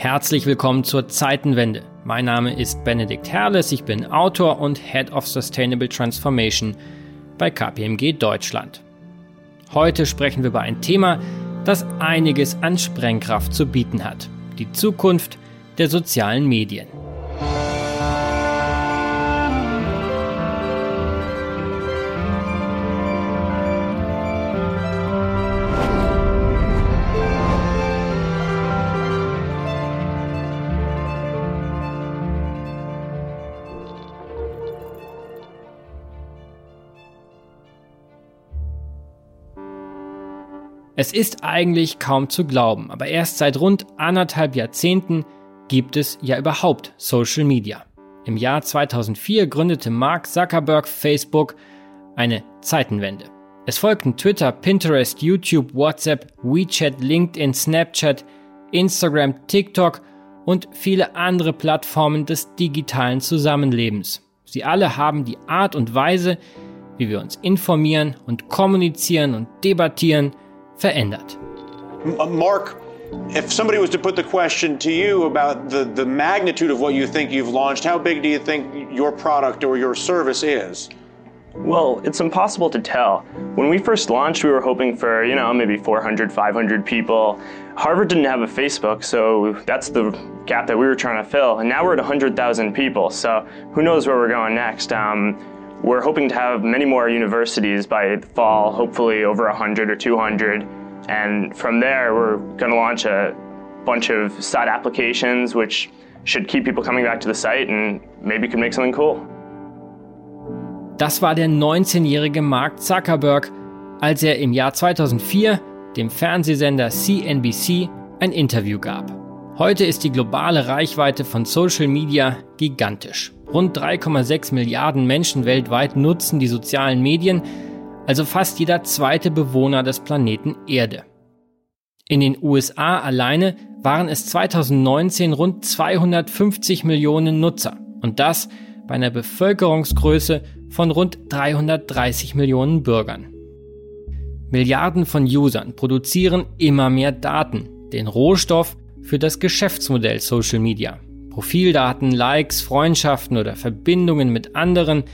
Herzlich willkommen zur Zeitenwende. Mein Name ist Benedikt Herles, ich bin Autor und Head of Sustainable Transformation bei KPMG Deutschland. Heute sprechen wir über ein Thema, das einiges an Sprengkraft zu bieten hat. Die Zukunft der sozialen Medien. Es ist eigentlich kaum zu glauben, aber erst seit rund anderthalb Jahrzehnten gibt es ja überhaupt Social Media. Im Jahr 2004 gründete Mark Zuckerberg Facebook eine Zeitenwende. Es folgten Twitter, Pinterest, YouTube, WhatsApp, WeChat, LinkedIn, Snapchat, Instagram, TikTok und viele andere Plattformen des digitalen Zusammenlebens. Sie alle haben die Art und Weise, wie wir uns informieren und kommunizieren und debattieren, verändert. Mark, if somebody was to put the question to you about the, the magnitude of what you think you've launched, how big do you think your product or your service is? Well, it's impossible to tell. When we first launched, we were hoping for, you know, maybe 400, 500 people. Harvard didn't have a Facebook, so that's the gap that we were trying to fill. And now we're at 100,000 people, so who knows where we're going next. Um, we're hoping to have many more universities by fall, hopefully over 100 or 200. And from there, we're going to launch a bunch of side applications, which should keep people coming back to the site and maybe could make something cool. Das war der 19-jährige Mark Zuckerberg, als er im Jahr 2004 dem Fernsehsender CNBC ein Interview gab. Heute ist die globale Reichweite von Social Media gigantisch. Rund 3,6 Milliarden Menschen weltweit nutzen die sozialen Medien, also fast jeder zweite Bewohner des Planeten Erde. In den USA alleine waren es 2019 rund 250 Millionen Nutzer und das bei einer Bevölkerungsgröße von rund 330 Millionen Bürgern. Milliarden von Usern produzieren immer mehr Daten, den Rohstoff für das Geschäftsmodell Social Media. Profildaten, Likes, Freundschaften oder Verbindungen mit anderen,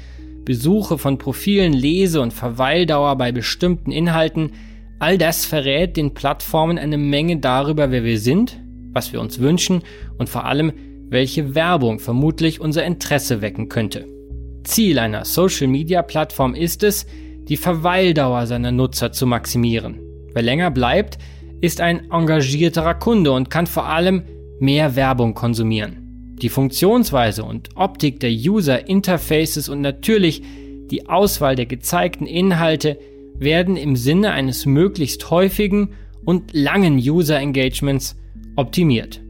Besuche von Profilen, Lese- und Verweildauer bei bestimmten Inhalten, all das verrät den Plattformen eine Menge darüber, wer wir sind, was wir uns wünschen und vor allem, welche Werbung vermutlich unser Interesse wecken könnte. Ziel einer Social-Media-Plattform ist es, die Verweildauer seiner Nutzer zu maximieren. Wer länger bleibt, ist ein engagierterer Kunde und kann vor allem mehr Werbung konsumieren. Die Funktionsweise und Optik der User Interfaces und natürlich die Auswahl der gezeigten Inhalte werden im Sinne eines möglichst häufigen und langen User Engagements optimiert.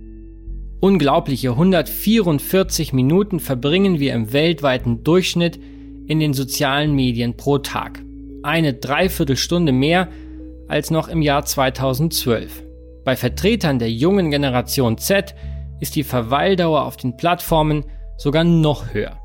Unglaubliche 144 Minuten verbringen wir im weltweiten Durchschnitt in den sozialen Medien pro Tag. Eine Dreiviertelstunde mehr als noch im Jahr 2012. Bei Vertretern der jungen Generation Z ist die Verweildauer auf den Plattformen sogar noch höher.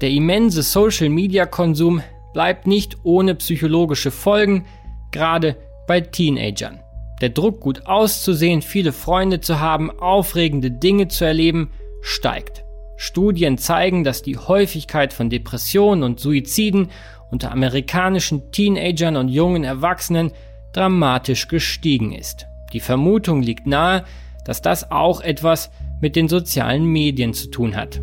Der immense Social-Media-Konsum bleibt nicht ohne psychologische Folgen, gerade bei Teenagern. Der Druck, gut auszusehen, viele Freunde zu haben, aufregende Dinge zu erleben, steigt. Studien zeigen, dass die Häufigkeit von Depressionen und Suiziden unter amerikanischen Teenagern und jungen Erwachsenen dramatisch gestiegen ist. Die Vermutung liegt nahe, dass das auch etwas mit den sozialen Medien zu tun hat.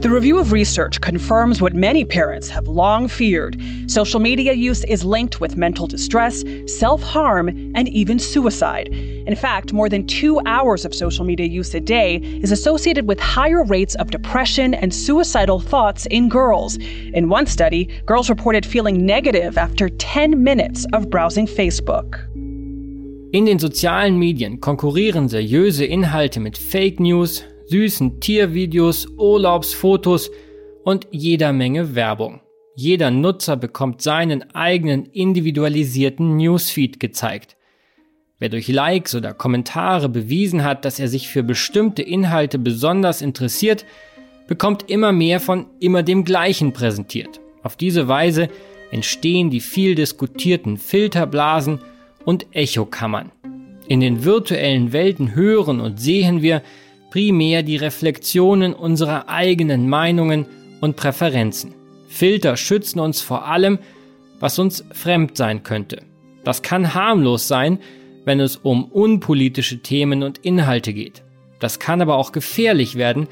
The review of research confirms what many parents have long feared. Social media use is linked with mental distress, self harm, and even suicide. In fact, more than two hours of social media use a day is associated with higher rates of depression and suicidal thoughts in girls. In one study, girls reported feeling negative after 10 minutes of browsing Facebook. In den sozialen Medien konkurrieren seriöse Inhalte mit Fake News, süßen Tiervideos, Urlaubsfotos und jeder Menge Werbung. Jeder Nutzer bekommt seinen eigenen individualisierten Newsfeed gezeigt. Wer durch Likes oder Kommentare bewiesen hat, dass er sich für bestimmte Inhalte besonders interessiert, bekommt immer mehr von immer dem gleichen präsentiert. Auf diese Weise entstehen die viel diskutierten Filterblasen und Echokammern. In den virtuellen Welten hören und sehen wir primär die Reflexionen unserer eigenen Meinungen und Präferenzen. Filter schützen uns vor allem, was uns fremd sein könnte. Das kann harmlos sein, wenn es um unpolitische Themen und Inhalte geht. Das kann aber auch gefährlich werden,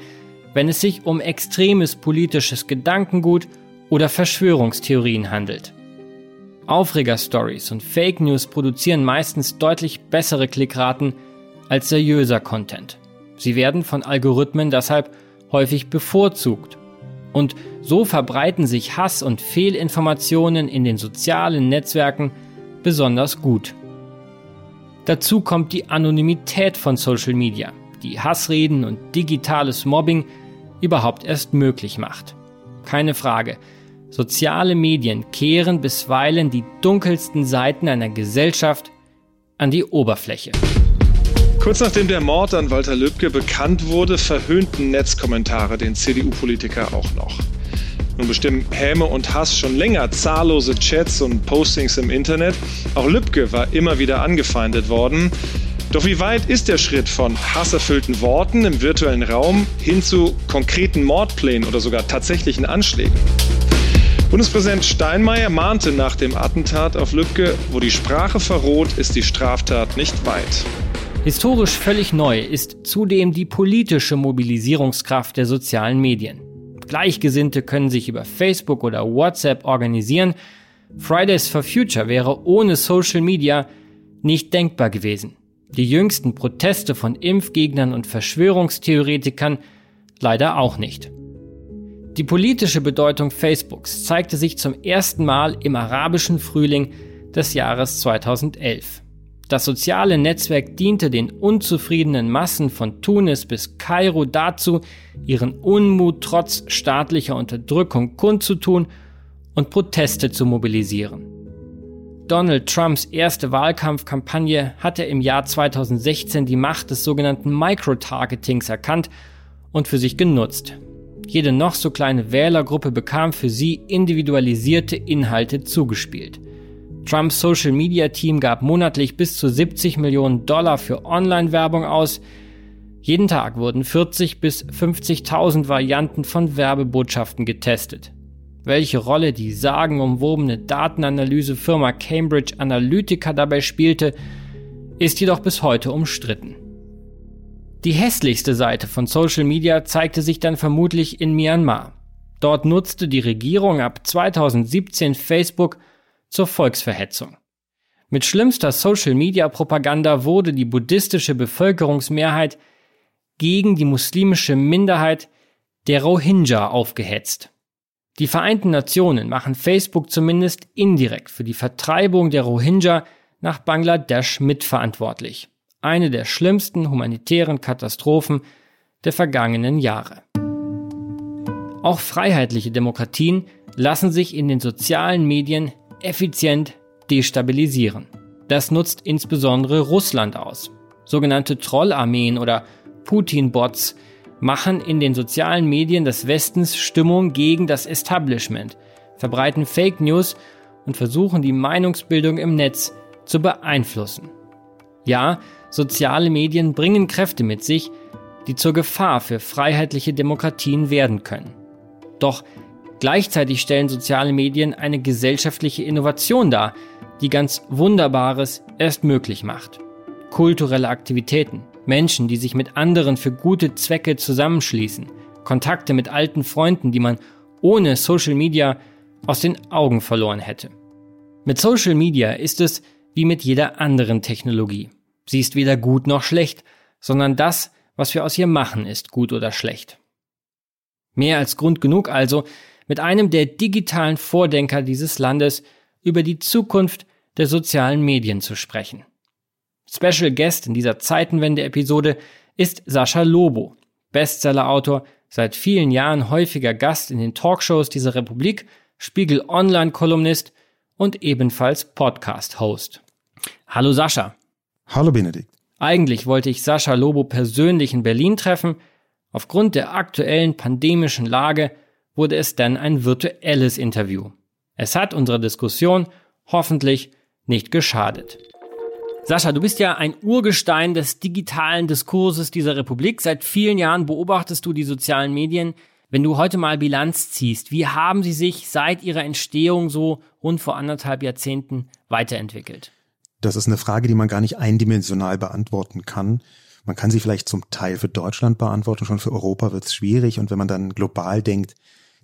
wenn es sich um extremes politisches Gedankengut oder Verschwörungstheorien handelt. Aufreger-Stories und Fake News produzieren meistens deutlich bessere Klickraten als seriöser Content. Sie werden von Algorithmen deshalb häufig bevorzugt. Und so verbreiten sich Hass und Fehlinformationen in den sozialen Netzwerken besonders gut. Dazu kommt die Anonymität von Social Media, die Hassreden und digitales Mobbing überhaupt erst möglich macht. Keine Frage, soziale Medien kehren bisweilen die dunkelsten Seiten einer Gesellschaft an die Oberfläche. Kurz nachdem der Mord an Walter Lübcke bekannt wurde, verhöhnten Netzkommentare den CDU-Politiker auch noch. Nun bestimmen Häme und Hass schon länger zahllose Chats und Postings im Internet. Auch Lübcke war immer wieder angefeindet worden. Doch wie weit ist der Schritt von hasserfüllten Worten im virtuellen Raum hin zu konkreten Mordplänen oder sogar tatsächlichen Anschlägen? Bundespräsident Steinmeier mahnte nach dem Attentat auf Lübcke, wo die Sprache verroht, ist die Straftat nicht weit. Historisch völlig neu ist zudem die politische Mobilisierungskraft der sozialen Medien. Gleichgesinnte können sich über Facebook oder WhatsApp organisieren. Fridays for Future wäre ohne Social Media nicht denkbar gewesen die jüngsten Proteste von Impfgegnern und Verschwörungstheoretikern leider auch nicht. Die politische Bedeutung Facebooks zeigte sich zum ersten Mal im arabischen Frühling des Jahres 2011. Das soziale Netzwerk diente den unzufriedenen Massen von Tunis bis Kairo dazu, ihren Unmut trotz staatlicher Unterdrückung kundzutun und Proteste zu mobilisieren. Donald Trumps erste Wahlkampfkampagne hatte im Jahr 2016 die Macht des sogenannten Microtargetings erkannt und für sich genutzt. Jede noch so kleine Wählergruppe bekam für sie individualisierte Inhalte zugespielt. Trumps Social Media Team gab monatlich bis zu 70 Millionen Dollar für Online-Werbung aus. Jeden Tag wurden 40 bis 50.000 Varianten von Werbebotschaften getestet. Welche Rolle die sagenumwobene Datenanalysefirma Cambridge Analytica dabei spielte, ist jedoch bis heute umstritten. Die hässlichste Seite von Social Media zeigte sich dann vermutlich in Myanmar. Dort nutzte die Regierung ab 2017 Facebook zur Volksverhetzung. Mit schlimmster Social-Media-Propaganda wurde die buddhistische Bevölkerungsmehrheit gegen die muslimische Minderheit der Rohingya aufgehetzt. Die Vereinten Nationen machen Facebook zumindest indirekt für die Vertreibung der Rohingya nach Bangladesch mitverantwortlich. Eine der schlimmsten humanitären Katastrophen der vergangenen Jahre. Auch freiheitliche Demokratien lassen sich in den sozialen Medien effizient destabilisieren. Das nutzt insbesondere Russland aus. Sogenannte Trollarmeen oder Putin-Bots machen in den sozialen Medien des Westens Stimmung gegen das Establishment, verbreiten Fake News und versuchen die Meinungsbildung im Netz zu beeinflussen. Ja, soziale Medien bringen Kräfte mit sich, die zur Gefahr für freiheitliche Demokratien werden können. Doch gleichzeitig stellen soziale Medien eine gesellschaftliche Innovation dar, die ganz Wunderbares erst möglich macht. Kulturelle Aktivitäten, Menschen, die sich mit anderen für gute Zwecke zusammenschließen, Kontakte mit alten Freunden, die man ohne Social Media aus den Augen verloren hätte. Mit Social Media ist es wie mit jeder anderen Technologie. Sie ist weder gut noch schlecht, sondern das, was wir aus ihr machen, ist gut oder schlecht. Mehr als Grund genug also, mit einem der digitalen Vordenker dieses Landes über die Zukunft der sozialen Medien zu sprechen. Special Guest in dieser Zeitenwende-Episode ist Sascha Lobo, Bestsellerautor, seit vielen Jahren häufiger Gast in den Talkshows dieser Republik, Spiegel Online-Kolumnist und ebenfalls Podcast-Host. Hallo Sascha. Hallo Benedikt. Eigentlich wollte ich Sascha Lobo persönlich in Berlin treffen. Aufgrund der aktuellen pandemischen Lage wurde es dann ein virtuelles Interview. Es hat unserer Diskussion hoffentlich nicht geschadet. Sascha, du bist ja ein Urgestein des digitalen Diskurses dieser Republik. Seit vielen Jahren beobachtest du die sozialen Medien. Wenn du heute mal Bilanz ziehst, wie haben sie sich seit ihrer Entstehung so rund vor anderthalb Jahrzehnten weiterentwickelt? Das ist eine Frage, die man gar nicht eindimensional beantworten kann. Man kann sie vielleicht zum Teil für Deutschland beantworten, schon für Europa wird es schwierig. Und wenn man dann global denkt,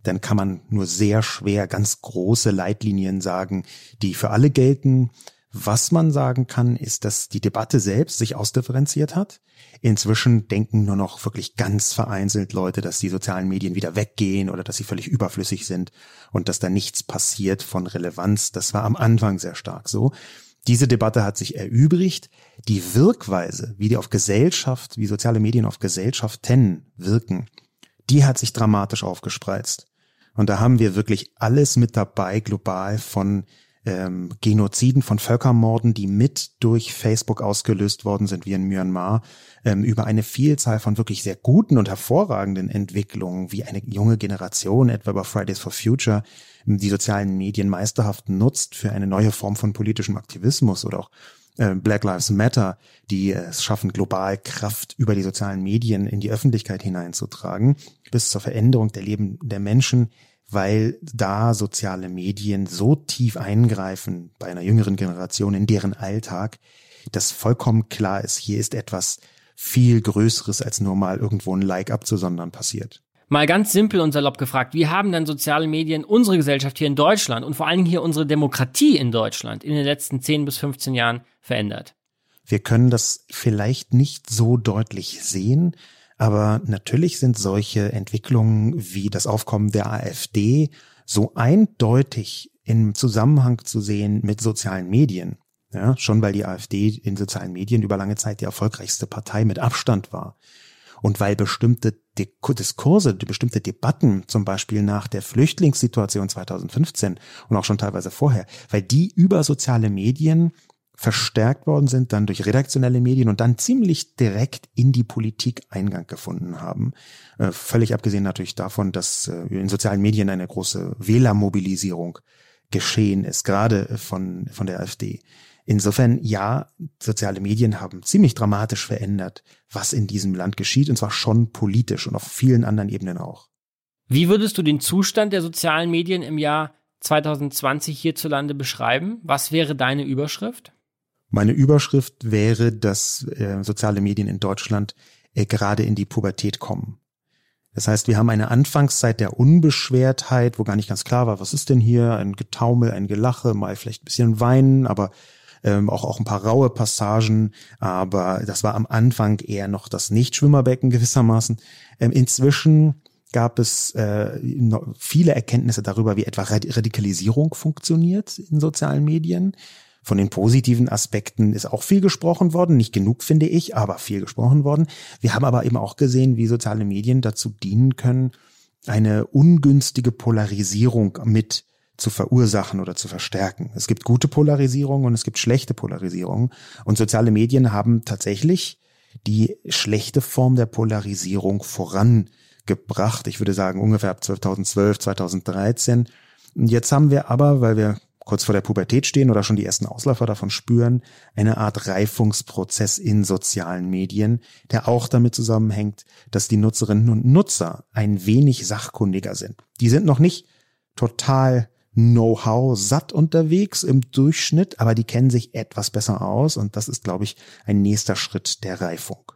dann kann man nur sehr schwer ganz große Leitlinien sagen, die für alle gelten. Was man sagen kann, ist, dass die Debatte selbst sich ausdifferenziert hat. Inzwischen denken nur noch wirklich ganz vereinzelt Leute, dass die sozialen Medien wieder weggehen oder dass sie völlig überflüssig sind und dass da nichts passiert von Relevanz. Das war am Anfang sehr stark so. Diese Debatte hat sich erübrigt. Die Wirkweise, wie die auf Gesellschaft, wie soziale Medien auf Gesellschaften wirken, die hat sich dramatisch aufgespreizt. Und da haben wir wirklich alles mit dabei, global von ähm, Genoziden, von Völkermorden, die mit durch Facebook ausgelöst worden sind, wie in Myanmar, ähm, über eine Vielzahl von wirklich sehr guten und hervorragenden Entwicklungen, wie eine junge Generation, etwa über Fridays for Future, die sozialen Medien meisterhaft nutzt für eine neue Form von politischem Aktivismus oder auch äh, Black Lives Matter, die es schaffen, global Kraft über die sozialen Medien in die Öffentlichkeit hineinzutragen, bis zur Veränderung der Leben der Menschen, weil da soziale Medien so tief eingreifen bei einer jüngeren Generation in deren Alltag, dass vollkommen klar ist, hier ist etwas viel Größeres als nur mal irgendwo ein Like abzusondern passiert. Mal ganz simpel und salopp gefragt, wie haben denn soziale Medien unsere Gesellschaft hier in Deutschland und vor allen Dingen hier unsere Demokratie in Deutschland in den letzten 10 bis 15 Jahren verändert? Wir können das vielleicht nicht so deutlich sehen, aber natürlich sind solche Entwicklungen wie das Aufkommen der AfD so eindeutig im Zusammenhang zu sehen mit sozialen Medien. Ja, schon weil die AfD in sozialen Medien über lange Zeit die erfolgreichste Partei mit Abstand war. Und weil bestimmte Diskurse, bestimmte Debatten, zum Beispiel nach der Flüchtlingssituation 2015 und auch schon teilweise vorher, weil die über soziale Medien verstärkt worden sind, dann durch redaktionelle Medien und dann ziemlich direkt in die Politik Eingang gefunden haben. Äh, völlig abgesehen natürlich davon, dass äh, in sozialen Medien eine große Wählermobilisierung geschehen ist, gerade von, von der AfD. Insofern, ja, soziale Medien haben ziemlich dramatisch verändert, was in diesem Land geschieht, und zwar schon politisch und auf vielen anderen Ebenen auch. Wie würdest du den Zustand der sozialen Medien im Jahr 2020 hierzulande beschreiben? Was wäre deine Überschrift? Meine Überschrift wäre, dass äh, soziale Medien in Deutschland äh, gerade in die Pubertät kommen. Das heißt, wir haben eine Anfangszeit der Unbeschwertheit, wo gar nicht ganz klar war, was ist denn hier? Ein Getaumel, ein Gelache, mal vielleicht ein bisschen Weinen, aber ähm, auch, auch ein paar raue Passagen. Aber das war am Anfang eher noch das Nichtschwimmerbecken gewissermaßen. Ähm, inzwischen gab es äh, viele Erkenntnisse darüber, wie etwa Radikalisierung funktioniert in sozialen Medien. Von den positiven Aspekten ist auch viel gesprochen worden, nicht genug finde ich, aber viel gesprochen worden. Wir haben aber eben auch gesehen, wie soziale Medien dazu dienen können, eine ungünstige Polarisierung mit zu verursachen oder zu verstärken. Es gibt gute Polarisierung und es gibt schlechte Polarisierung. Und soziale Medien haben tatsächlich die schlechte Form der Polarisierung vorangebracht. Ich würde sagen ungefähr ab 2012, 2013. Und jetzt haben wir aber, weil wir kurz vor der Pubertät stehen oder schon die ersten Ausläufer davon spüren, eine Art Reifungsprozess in sozialen Medien, der auch damit zusammenhängt, dass die Nutzerinnen und Nutzer ein wenig sachkundiger sind. Die sind noch nicht total Know-how satt unterwegs im Durchschnitt, aber die kennen sich etwas besser aus und das ist, glaube ich, ein nächster Schritt der Reifung.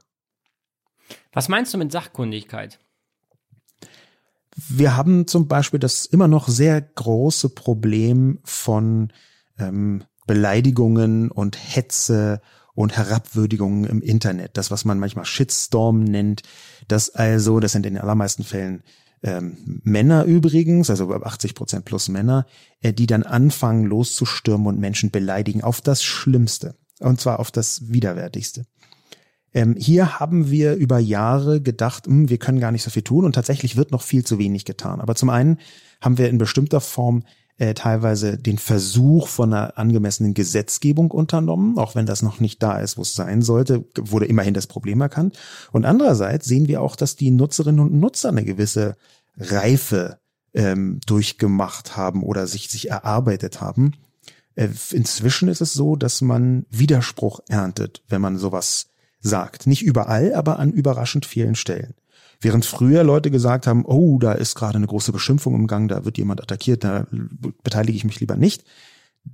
Was meinst du mit Sachkundigkeit? Wir haben zum Beispiel das immer noch sehr große Problem von ähm, Beleidigungen und Hetze und Herabwürdigungen im Internet. Das, was man manchmal Shitstorm nennt. Das also, das sind in den allermeisten Fällen ähm, Männer übrigens, also 80 Prozent plus Männer, äh, die dann anfangen loszustürmen und Menschen beleidigen auf das Schlimmste. Und zwar auf das Widerwärtigste. Ähm, hier haben wir über Jahre gedacht, mh, hm, wir können gar nicht so viel tun und tatsächlich wird noch viel zu wenig getan. Aber zum einen haben wir in bestimmter Form äh, teilweise den Versuch von einer angemessenen Gesetzgebung unternommen, auch wenn das noch nicht da ist, wo es sein sollte, wurde immerhin das Problem erkannt. Und andererseits sehen wir auch, dass die Nutzerinnen und Nutzer eine gewisse Reife ähm, durchgemacht haben oder sich, sich erarbeitet haben Äh, inzwischen ist es so, dass man Widerspruch erntet, wenn man sowas sagt. Nicht überall, aber an überraschend vielen Stellen. Während früher Leute gesagt haben, oh, da ist gerade eine große Beschimpfung im Gang, da wird jemand attackiert, da beteilige ich mich lieber nicht,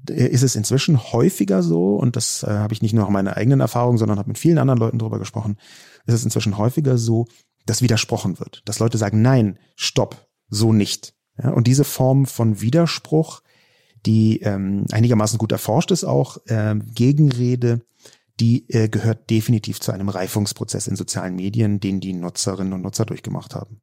äh, ist es inzwischen häufiger so, und das äh, habe ich nicht nur nach meiner eigenen Erfahrung, sondern habe mit vielen anderen Leuten darüber gesprochen, ist es inzwischen häufiger so, dass widersprochen wird. Dass Leute sagen, nein, stopp, so nicht. Ja, und diese Form von Widerspruch, die ähm, einigermaßen gut erforscht ist, auch äh, Gegenrede, die äh, gehört definitiv zu einem Reifungsprozess in sozialen Medien, den die Nutzerinnen und Nutzer durchgemacht haben.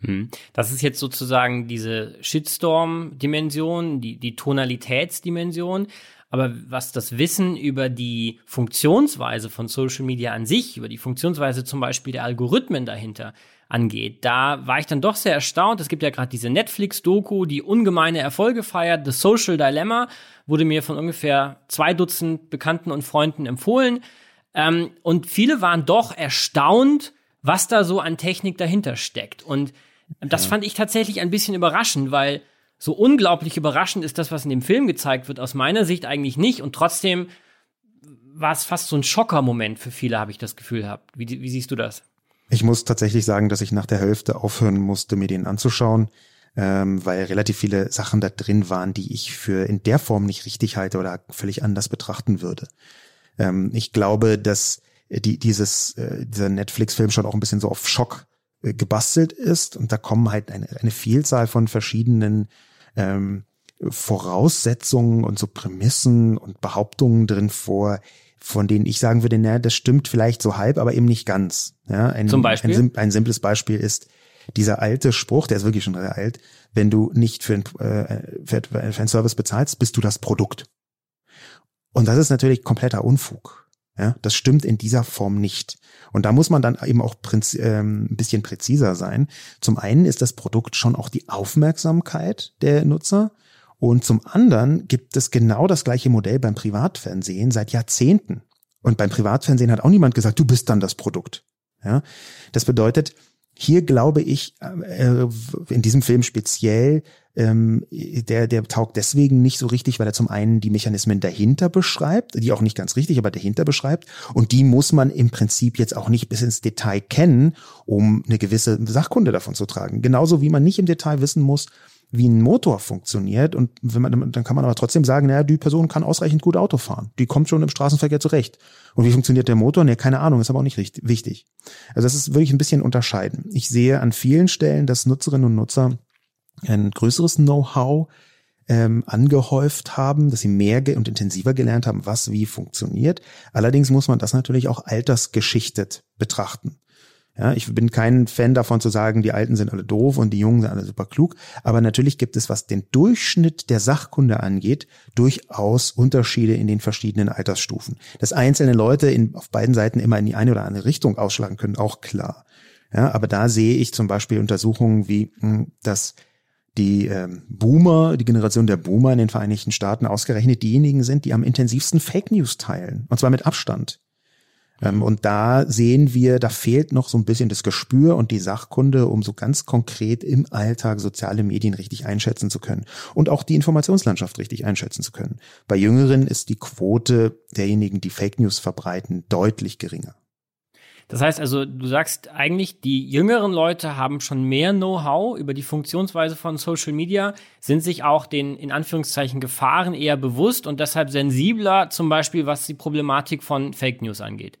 Hm. Das ist jetzt sozusagen diese Shitstorm-Dimension, die, die Tonalitätsdimension. Aber was das Wissen über die Funktionsweise von Social Media an sich, über die Funktionsweise zum Beispiel der Algorithmen dahinter angeht, da war ich dann doch sehr erstaunt. Es gibt ja gerade diese Netflix-Doku, die ungemeine Erfolge feiert. The Social Dilemma wurde mir von ungefähr zwei Dutzend Bekannten und Freunden empfohlen. Ähm, und viele waren doch erstaunt, was da so an Technik dahinter steckt. Und das fand ich tatsächlich ein bisschen überraschend, weil so unglaublich überraschend ist das, was in dem Film gezeigt wird, aus meiner Sicht eigentlich nicht. Und trotzdem war es fast so ein Schockermoment für viele, habe ich das Gefühl gehabt. Wie, wie siehst du das? Ich muss tatsächlich sagen, dass ich nach der Hälfte aufhören musste, mir den anzuschauen, ähm, weil relativ viele Sachen da drin waren, die ich für in der Form nicht richtig halte oder völlig anders betrachten würde. Ähm, ich glaube, dass die, dieses, äh, dieser Netflix-Film schon auch ein bisschen so auf Schock äh, gebastelt ist und da kommen halt eine, eine Vielzahl von verschiedenen ähm, Voraussetzungen und so Prämissen und Behauptungen drin vor, von denen ich sagen würde, naja, das stimmt vielleicht so halb, aber eben nicht ganz. Ja, ein, Zum Beispiel? Ein, ein simples Beispiel ist dieser alte Spruch, der ist wirklich schon sehr alt, wenn du nicht für, ein, äh, für, für einen Service bezahlst, bist du das Produkt. Und das ist natürlich kompletter Unfug. Ja, das stimmt in dieser Form nicht. Und da muss man dann eben auch prinz, ähm, ein bisschen präziser sein. Zum einen ist das Produkt schon auch die Aufmerksamkeit der Nutzer. Und zum anderen gibt es genau das gleiche Modell beim Privatfernsehen seit Jahrzehnten. Und beim Privatfernsehen hat auch niemand gesagt, du bist dann das Produkt. Ja, das bedeutet, hier glaube ich, äh, in diesem Film speziell, ähm, der, der taugt deswegen nicht so richtig, weil er zum einen die Mechanismen dahinter beschreibt, die auch nicht ganz richtig, aber dahinter beschreibt. Und die muss man im Prinzip jetzt auch nicht bis ins Detail kennen, um eine gewisse Sachkunde davon zu tragen. Genauso wie man nicht im Detail wissen muss, wie ein Motor funktioniert. Und wenn man, dann kann man aber trotzdem sagen, naja, die Person kann ausreichend gut Auto fahren. Die kommt schon im Straßenverkehr zurecht. Und wie funktioniert der Motor? Nee, keine Ahnung, ist aber auch nicht richtig, wichtig. Also das ist wirklich ein bisschen unterscheiden. Ich sehe an vielen Stellen, dass Nutzerinnen und Nutzer ein größeres Know-how ähm, angehäuft haben, dass sie mehr und intensiver gelernt haben, was wie funktioniert. Allerdings muss man das natürlich auch altersgeschichtet betrachten. Ja, ich bin kein Fan davon zu sagen, die Alten sind alle doof und die Jungen sind alle super klug. Aber natürlich gibt es, was den Durchschnitt der Sachkunde angeht, durchaus Unterschiede in den verschiedenen Altersstufen. Dass einzelne Leute in, auf beiden Seiten immer in die eine oder andere Richtung ausschlagen können, auch klar. Ja, aber da sehe ich zum Beispiel Untersuchungen wie, hm, dass die ähm, Boomer, die Generation der Boomer in den Vereinigten Staaten ausgerechnet diejenigen sind, die am intensivsten Fake News teilen. Und zwar mit Abstand. Ähm, und da sehen wir, da fehlt noch so ein bisschen das Gespür und die Sachkunde, um so ganz konkret im Alltag soziale Medien richtig einschätzen zu können und auch die Informationslandschaft richtig einschätzen zu können. Bei Jüngeren ist die Quote derjenigen, die Fake News verbreiten, deutlich geringer. Das heißt also, du sagst eigentlich, die jüngeren Leute haben schon mehr Know-how über die Funktionsweise von Social Media, sind sich auch den in Anführungszeichen Gefahren eher bewusst und deshalb sensibler, zum Beispiel was die Problematik von Fake News angeht.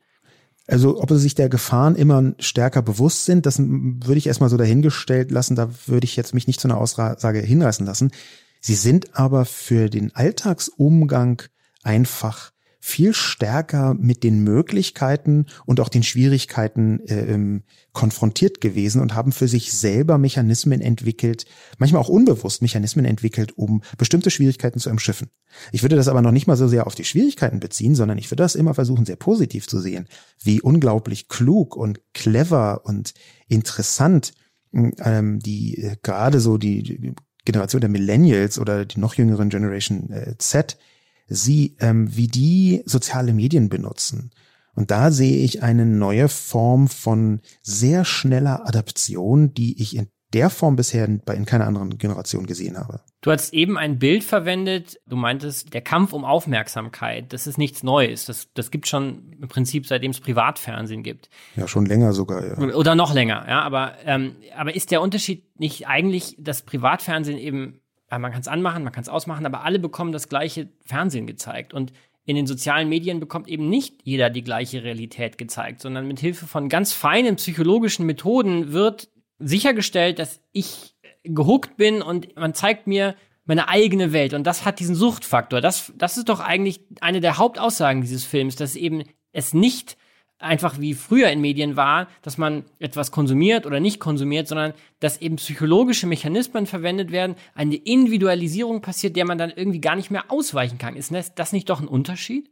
Also ob sie sich der Gefahren immer stärker bewusst sind, das würde ich erstmal so dahingestellt lassen, da würde ich jetzt mich nicht zu einer Aussage hinreißen lassen. Sie sind aber für den Alltagsumgang einfach viel stärker mit den Möglichkeiten und auch den Schwierigkeiten äh, ähm, konfrontiert gewesen und haben für sich selber Mechanismen entwickelt, manchmal auch unbewusst Mechanismen entwickelt, um bestimmte Schwierigkeiten zu umschiffen. Ich würde das aber noch nicht mal so sehr auf die Schwierigkeiten beziehen, sondern ich würde das immer versuchen, sehr positiv zu sehen, wie unglaublich klug und clever und interessant ähm, die äh, gerade so die, die Generation der Millennials oder die noch jüngeren Generation äh, Z sie, ähm, wie die soziale Medien benutzen. Und da sehe ich eine neue Form von sehr schneller Adaption, die ich in der Form bisher in keiner anderen Generation gesehen habe. Du hast eben ein Bild verwendet, du meintest, der Kampf um Aufmerksamkeit, das ist nichts Neues. Das, das gibt schon im Prinzip, seitdem es Privatfernsehen gibt. Ja, schon länger sogar, ja. Oder noch länger, ja. Aber, ähm, aber ist der Unterschied nicht eigentlich, dass Privatfernsehen eben, man kann es anmachen, man kann es ausmachen, aber alle bekommen das gleiche Fernsehen gezeigt. Und in den sozialen Medien bekommt eben nicht jeder die gleiche Realität gezeigt, sondern mit Hilfe von ganz feinen psychologischen Methoden wird sichergestellt, dass ich gehuckt bin und man zeigt mir meine eigene Welt. Und das hat diesen Suchtfaktor. Das, das ist doch eigentlich eine der Hauptaussagen dieses Films, dass eben es nicht einfach wie früher in Medien war, dass man etwas konsumiert oder nicht konsumiert, sondern dass eben psychologische Mechanismen verwendet werden, eine Individualisierung passiert, der man dann irgendwie gar nicht mehr ausweichen kann. Ist das nicht doch ein Unterschied?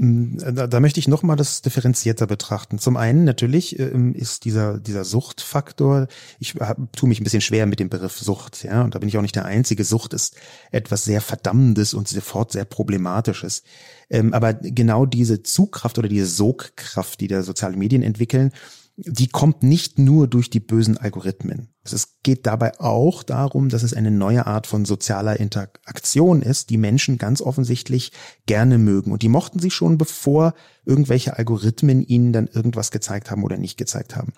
Mm, da, da möchte ich nochmal das differenzierter betrachten. Zum einen natürlich ähm, ist dieser, dieser Suchtfaktor, ich hab, tue mich ein bisschen schwer mit dem Begriff Sucht, ja, und da bin ich auch nicht der Einzige. Sucht ist etwas sehr Verdammendes und sofort sehr Problematisches. Ähm, aber genau diese Zugkraft oder diese Sogkraft, die da soziale Medien entwickeln, die kommt nicht nur durch die bösen Algorithmen. Es geht dabei auch darum, dass es eine neue Art von sozialer Interaktion ist, die Menschen ganz offensichtlich gerne mögen. Und die mochten sie schon, bevor irgendwelche Algorithmen ihnen dann irgendwas gezeigt haben oder nicht gezeigt haben.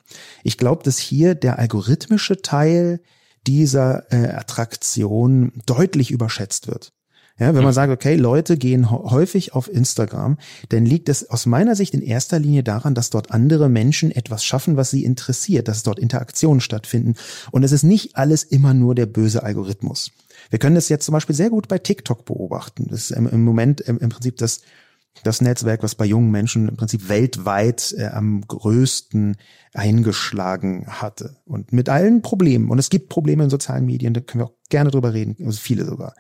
Ich glaube, dass hier der algorithmische Teil dieser äh, Attraktion deutlich überschätzt wird. Ja, wenn man sagt, okay, Leute gehen häufig auf Instagram, dann liegt es aus meiner Sicht in erster Linie daran, dass dort andere Menschen etwas schaffen, was sie interessiert, dass dort Interaktionen stattfinden. Und es ist nicht alles immer nur der böse Algorithmus. Wir können das jetzt zum Beispiel sehr gut bei TikTok beobachten. Das ist im, Moment im, im Prinzip das, das Netzwerk, was bei jungen Menschen im Prinzip weltweit äh, am größten eingeschlagen hatte. Und mit allen Problemen. Und es gibt Probleme in sozialen Medien, da können wir auch gerne drüber reden, also viele sogar.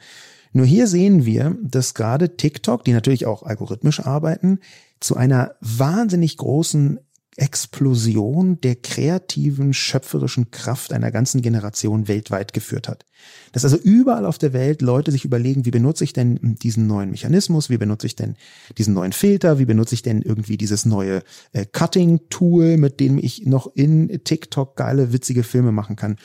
Nur hier sehen wir, dass gerade TikTok, die natürlich auch algorithmisch arbeiten, zu einer wahnsinnig großen Explosion der kreativen, schöpferischen Kraft einer ganzen Generation weltweit geführt hat. Dass also überall auf der Welt Leute sich überlegen, wie benutze ich denn diesen neuen Mechanismus, wie benutze ich denn diesen neuen Filter, wie benutze ich denn irgendwie dieses neue äh, Cutting-Tool, mit dem ich noch in TikTok geile, witzige Filme machen kann.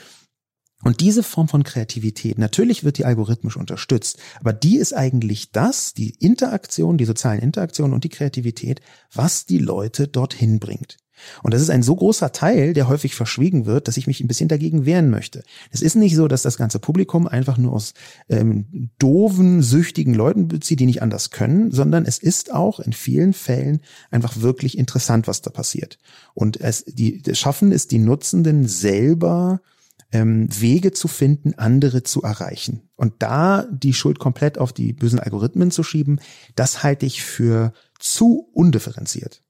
Und diese Form von Kreativität, natürlich wird die algorithmisch unterstützt, aber die ist eigentlich das, die Interaktion, die sozialen Interaktionen und die Kreativität, was die Leute dorthin bringt. Und das ist ein so großer Teil, der häufig verschwiegen wird, dass ich mich ein bisschen dagegen wehren möchte. Es ist nicht so, dass das ganze Publikum einfach nur aus ähm, doofen, süchtigen Leuten bezieht, die nicht anders können, sondern es ist auch in vielen Fällen einfach wirklich interessant, was da passiert. Und es, die, das Schaffen ist, die Nutzenden selber ähm, Wege zu finden, andere zu erreichen. Und da die Schuld komplett auf die bösen Algorithmen zu schieben, das halte ich für zu undifferenziert.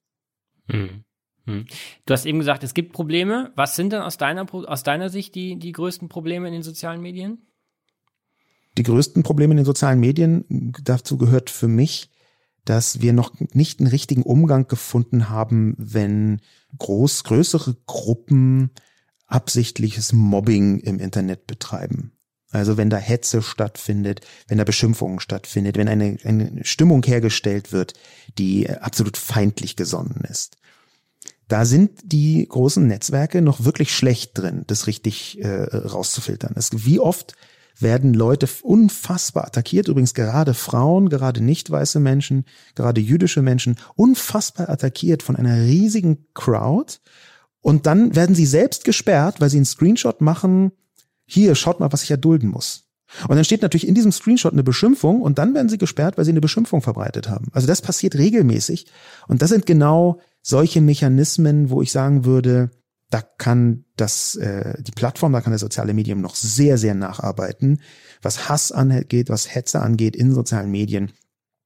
Hm. Hm. Du hast eben gesagt, es gibt Probleme. Was sind denn aus deiner, aus deiner Sicht die, die größten Probleme in den sozialen Medien? Die größten Probleme in den sozialen Medien, dazu gehört für mich, dass wir noch nicht einen richtigen Umgang gefunden haben, wenn groß, größere Gruppen absichtliches Mobbing im Internet betreiben. Also wenn da Hetze stattfindet, wenn da Beschimpfungen stattfindet, wenn eine, eine Stimmung hergestellt wird, die absolut feindlich gesonnen ist. Da sind die großen Netzwerke noch wirklich schlecht drin, das richtig äh, rauszufiltern. Es, wie oft werden Leute unfassbar attackiert, übrigens gerade Frauen, gerade nicht weiße Menschen, gerade jüdische Menschen, unfassbar attackiert von einer riesigen Crowd und dann werden sie selbst gesperrt, weil sie einen Screenshot machen. Hier, schaut mal, was ich erdulden muss. Und dann steht natürlich in diesem Screenshot eine Beschimpfung und dann werden sie gesperrt, weil sie eine Beschimpfung verbreitet haben. Also das passiert regelmäßig. Und das sind genau solche Mechanismen, wo ich sagen würde, da kann das, äh, die Plattform, da kann das soziale Medium noch sehr, sehr nacharbeiten, was Hass angeht, was Hetze angeht in sozialen Medien.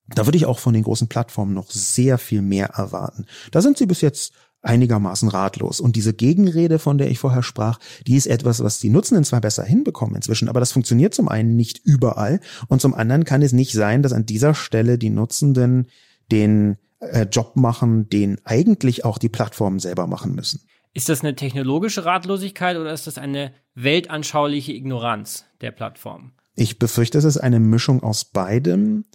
Da würde ich auch von den großen Plattformen noch sehr viel mehr erwarten. Da sind sie bis jetzt einigermaßen ratlos. Und diese Gegenrede, von der ich vorher sprach, die ist etwas, was die Nutzenden zwar besser hinbekommen inzwischen, aber das funktioniert zum einen nicht überall und zum anderen kann es nicht sein, dass an dieser Stelle die Nutzenden den äh, Job machen, den eigentlich auch die Plattformen selber machen müssen. Ist das eine technologische Ratlosigkeit oder ist das eine weltanschauliche Ignoranz der Plattform? Ich befürchte, es ist eine Mischung aus beidem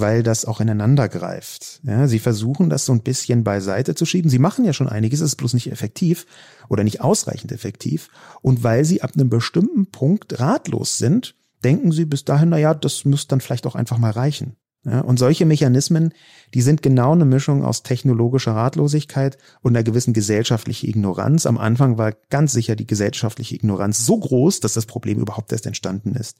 weil das auch ineinander greift. Ja, sie versuchen das so ein bisschen beiseite zu schieben. Sie machen ja schon einiges, es ist bloß nicht effektiv oder nicht ausreichend effektiv. Und weil sie ab einem bestimmten Punkt ratlos sind, denken sie bis dahin, na ja, das müsste dann vielleicht auch einfach mal reichen. Ja, und solche Mechanismen, die sind genau eine Mischung aus technologischer Ratlosigkeit und einer gewissen gesellschaftlichen Ignoranz. Am Anfang war ganz sicher die gesellschaftliche Ignoranz so groß, dass das Problem überhaupt erst entstanden ist.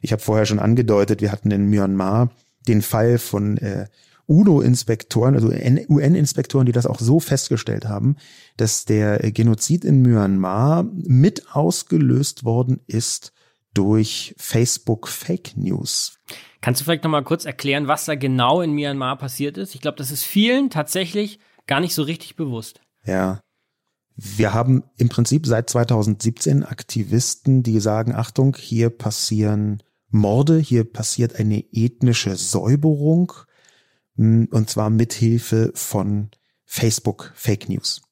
Ich habe vorher schon angedeutet, wir hatten in Myanmar den Fall von äh, UNO-Inspektoren, also UN-Inspektoren, die das auch so festgestellt haben, dass der Genozid in Myanmar mit ausgelöst worden ist durch Facebook Fake News. Kannst du vielleicht nochmal kurz erklären, was da genau in Myanmar passiert ist? Ich glaube, das ist vielen tatsächlich gar nicht so richtig bewusst. Ja. Wir haben im Prinzip seit 2017 Aktivisten, die sagen, Achtung, hier passieren Morde, hier passiert eine ethnische Säuberung, hm, und zwar mithilfe von Facebook Fake News.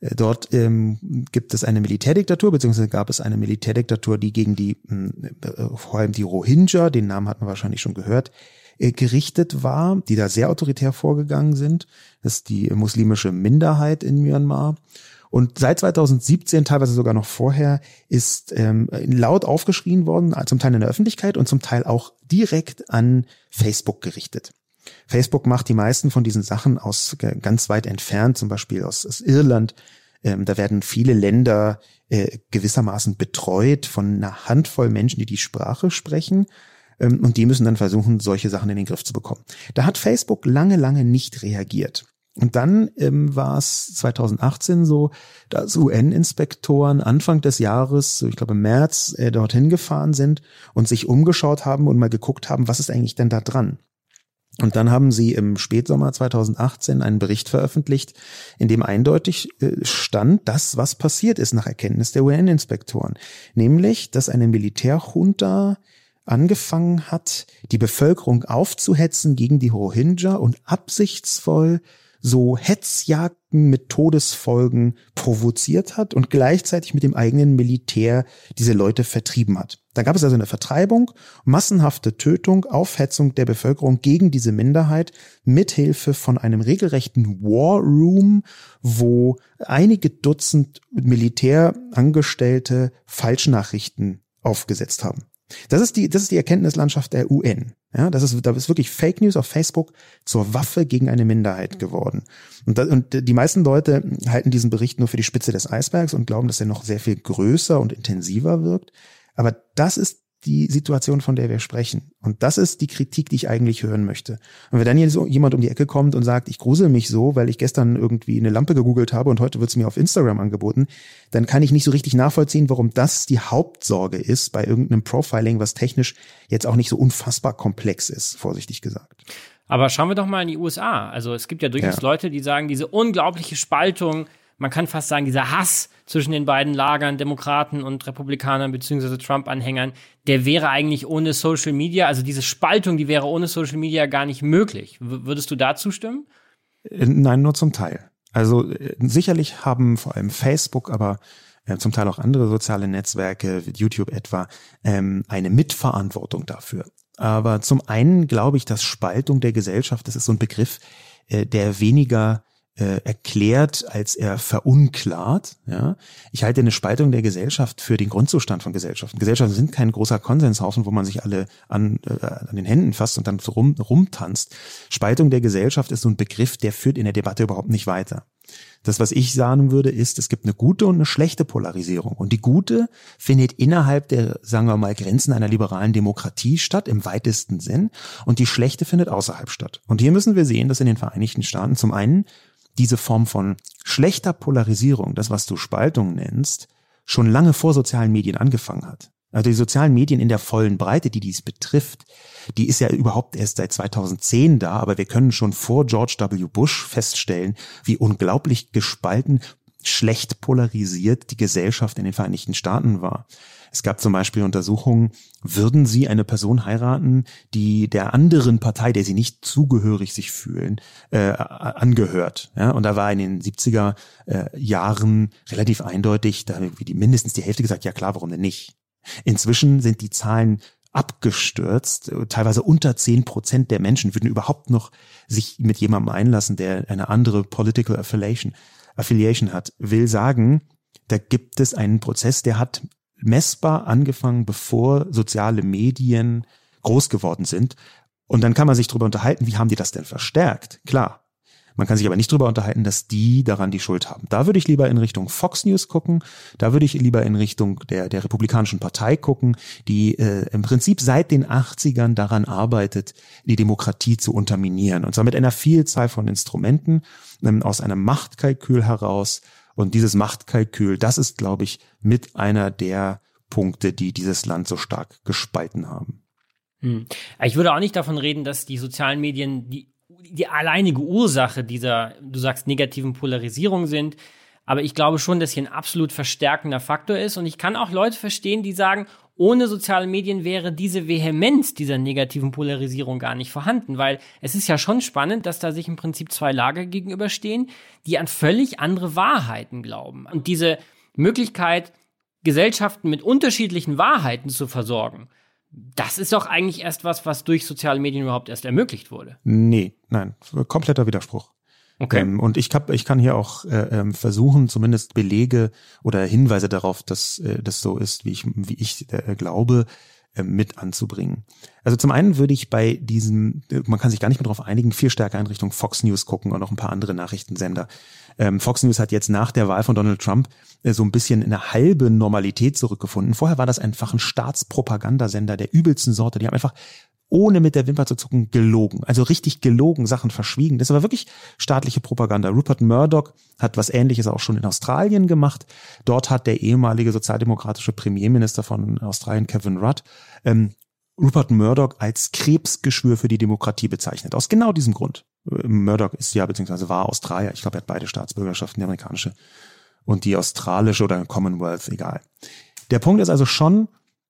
Äh, dort ähm, gibt es eine Militärdiktatur, beziehungsweise gab es eine Militärdiktatur, die gegen die, äh, vor allem die Rohingya, den Namen hat man wahrscheinlich schon gehört, äh, gerichtet war, die da sehr autoritär vorgegangen sind. Das ist die muslimische Minderheit in Myanmar. Und seit 2017, teilweise sogar noch vorher, ist ähm, laut aufgeschrien worden, zum Teil in der Öffentlichkeit und zum Teil auch direkt an Facebook gerichtet. Facebook macht die meisten von diesen Sachen aus ganz weit entfernt, zum Beispiel aus, aus Irland. Ähm, da werden viele Länder äh, gewissermaßen betreut von einer Handvoll Menschen, die die Sprache sprechen. Ähm, und die müssen dann versuchen, solche Sachen in den Griff zu bekommen. Da hat Facebook lange, lange nicht reagiert. Und dann ähm, war es 2018 so, dass UN-Inspektoren Anfang des Jahres, ich glaube im März, äh, dorthin gefahren sind und sich umgeschaut haben und mal geguckt haben, was ist eigentlich denn da dran? Und dann haben sie im Spätsommer 2018 einen Bericht veröffentlicht, in dem eindeutig äh, stand, das, was passiert ist nach Erkenntnis der UN-Inspektoren. Nämlich, dass eine Militärjunta angefangen hat, die Bevölkerung aufzuhetzen gegen die Rohingya und absichtsvoll so Hetzjagden mit Todesfolgen provoziert hat und gleichzeitig mit dem eigenen Militär diese Leute vertrieben hat. Da gab es also eine Vertreibung, massenhafte Tötung, Aufhetzung der Bevölkerung gegen diese Minderheit mithilfe von einem regelrechten War Room, wo einige Dutzend Militärangestellte Falschnachrichten aufgesetzt haben. Das ist die, das ist die Erkenntnislandschaft der UN. Ja, das ist, da ist wirklich Fake News auf Facebook zur Waffe gegen eine Minderheit geworden. Und, da, und die meisten Leute halten diesen Bericht nur für die Spitze des Eisbergs und glauben, dass er noch sehr viel größer und intensiver wirkt. Aber das ist die Situation, von der wir sprechen. Und das ist die Kritik, die ich eigentlich hören möchte. Und wenn dann hier so jemand um die Ecke kommt und sagt, ich grusel mich so, weil ich gestern irgendwie eine Lampe gegoogelt habe und heute wird es mir auf Instagram angeboten, dann kann ich nicht so richtig nachvollziehen, warum das die Hauptsorge ist bei irgendeinem Profiling, was technisch jetzt auch nicht so unfassbar komplex ist, vorsichtig gesagt. Aber schauen wir doch mal in die USA. Also es gibt ja durchaus ja. Leute, die sagen, diese unglaubliche Spaltung man kann fast sagen, dieser Hass zwischen den beiden Lagern, Demokraten und Republikanern beziehungsweise Trump-Anhängern, der wäre eigentlich ohne Social Media, also diese Spaltung, die wäre ohne Social Media gar nicht möglich. W würdest du da zustimmen? Äh, nein, nur zum Teil. Also äh, sicherlich haben vor allem Facebook, aber äh, zum Teil auch andere soziale Netzwerke, YouTube etwa, ähm, eine Mitverantwortung dafür. Aber zum einen glaube ich, dass Spaltung der Gesellschaft, das ist so ein Begriff, äh, der weniger äh, erklärt, als er verunklart. Ja? Ich halte eine Spaltung der Gesellschaft für den Grundzustand von Gesellschaften. Gesellschaften sind kein großer Konsenshaufen, wo man sich alle an, äh, an den Händen fasst und dann so rum, rumtanzt. Spaltung der Gesellschaft ist so ein Begriff, der führt in der Debatte überhaupt nicht weiter. Das, was ich sagen würde, ist, es gibt eine gute und eine schlechte Polarisierung. Und die gute findet innerhalb der, sagen wir mal, Grenzen einer liberalen Demokratie statt, im weitesten Sinn. Und die schlechte findet außerhalb statt. Und hier müssen wir sehen, dass in den Vereinigten Staaten zum einen diese Form von schlechter Polarisierung, das was du Spaltung nennst, schon lange vor sozialen Medien angefangen hat. Also die sozialen Medien in der vollen Breite, die dies betrifft, die ist ja überhaupt erst seit 2010 da, aber wir können schon vor George W. Bush feststellen, wie unglaublich gespalten, schlecht polarisiert die Gesellschaft in den Vereinigten Staaten war. Es gab zum Beispiel Untersuchungen, würden Sie eine Person heiraten, die der anderen Partei, der Sie nicht zugehörig sich fühlen, äh, angehört. Ja? Und da war in den 70er äh, Jahren relativ eindeutig, da wie die, mindestens die Hälfte gesagt, ja klar, warum denn nicht? Inzwischen sind die Zahlen abgestürzt. Teilweise unter zehn Prozent der Menschen würden überhaupt noch sich mit jemandem einlassen, der eine andere Political Affiliation, Affiliation hat. Will sagen, da gibt es einen Prozess, der hat messbar angefangen, bevor soziale Medien groß geworden sind. Und dann kann man sich darüber unterhalten, wie haben die das denn verstärkt? Klar, man kann sich aber nicht darüber unterhalten, dass die daran die Schuld haben. Da würde ich lieber in Richtung Fox News gucken. Da würde ich lieber in Richtung der, der Republikanischen Partei gucken, die äh, im Prinzip seit den 80ern daran arbeitet, die Demokratie zu unterminieren. Und zwar mit einer Vielzahl von Instrumenten ähm, aus einem Machtkalkül heraus. Und dieses Machtkalkül, das ist, glaube ich, mit einer der Punkte, die dieses Land so stark gespalten haben. Hm. Ich würde auch nicht davon reden, dass die sozialen Medien die die alleinige Ursache dieser, du sagst, negativen Polarisierung sind. Aber ich glaube schon, dass hier ein absolut verstärkender Faktor ist. Und ich kann auch Leute verstehen, die sagen, ohne soziale Medien wäre diese Vehemenz dieser negativen Polarisierung gar nicht vorhanden, weil es ist ja schon spannend, dass da sich im Prinzip zwei Lager gegenüberstehen, die an völlig andere Wahrheiten glauben. Und diese Möglichkeit, Gesellschaften mit unterschiedlichen Wahrheiten zu versorgen, das ist doch eigentlich erst was, was durch soziale Medien überhaupt erst ermöglicht wurde. Nee, nein, kompletter Widerspruch. Okay. Ähm, und ich, hab, ich kann hier auch äh, ähm, versuchen, zumindest Belege oder Hinweise darauf, dass äh, das so ist, wie ich, wie ich äh, glaube, äh, mit anzubringen. Also zum einen würde ich bei diesem, man kann sich gar nicht mehr darauf einigen, viel stärker in Richtung Fox News gucken und noch ein paar andere Nachrichtensender. Ähm, Fox News hat jetzt nach der Wahl von Donald Trump äh, so ein bisschen eine halbe Normalität zurückgefunden. Vorher war das einfach ein Staatspropagandasender der übelsten Sorte. Die haben einfach ohne mit der Wimper zu zucken, gelogen. Also richtig gelogen, Sachen verschwiegen. Das war wirklich staatliche Propaganda. Rupert Murdoch hat was ähnliches auch schon in Australien gemacht. Dort hat der ehemalige sozialdemokratische Premierminister von Australien, Kevin Rudd, ähm, Rupert Murdoch als Krebsgeschwür für die Demokratie bezeichnet. Aus genau diesem Grund. Murdoch ist ja, beziehungsweise war Australier. Ich glaube, er hat beide Staatsbürgerschaften, die amerikanische und die australische oder Commonwealth, egal. Der Punkt ist also schon,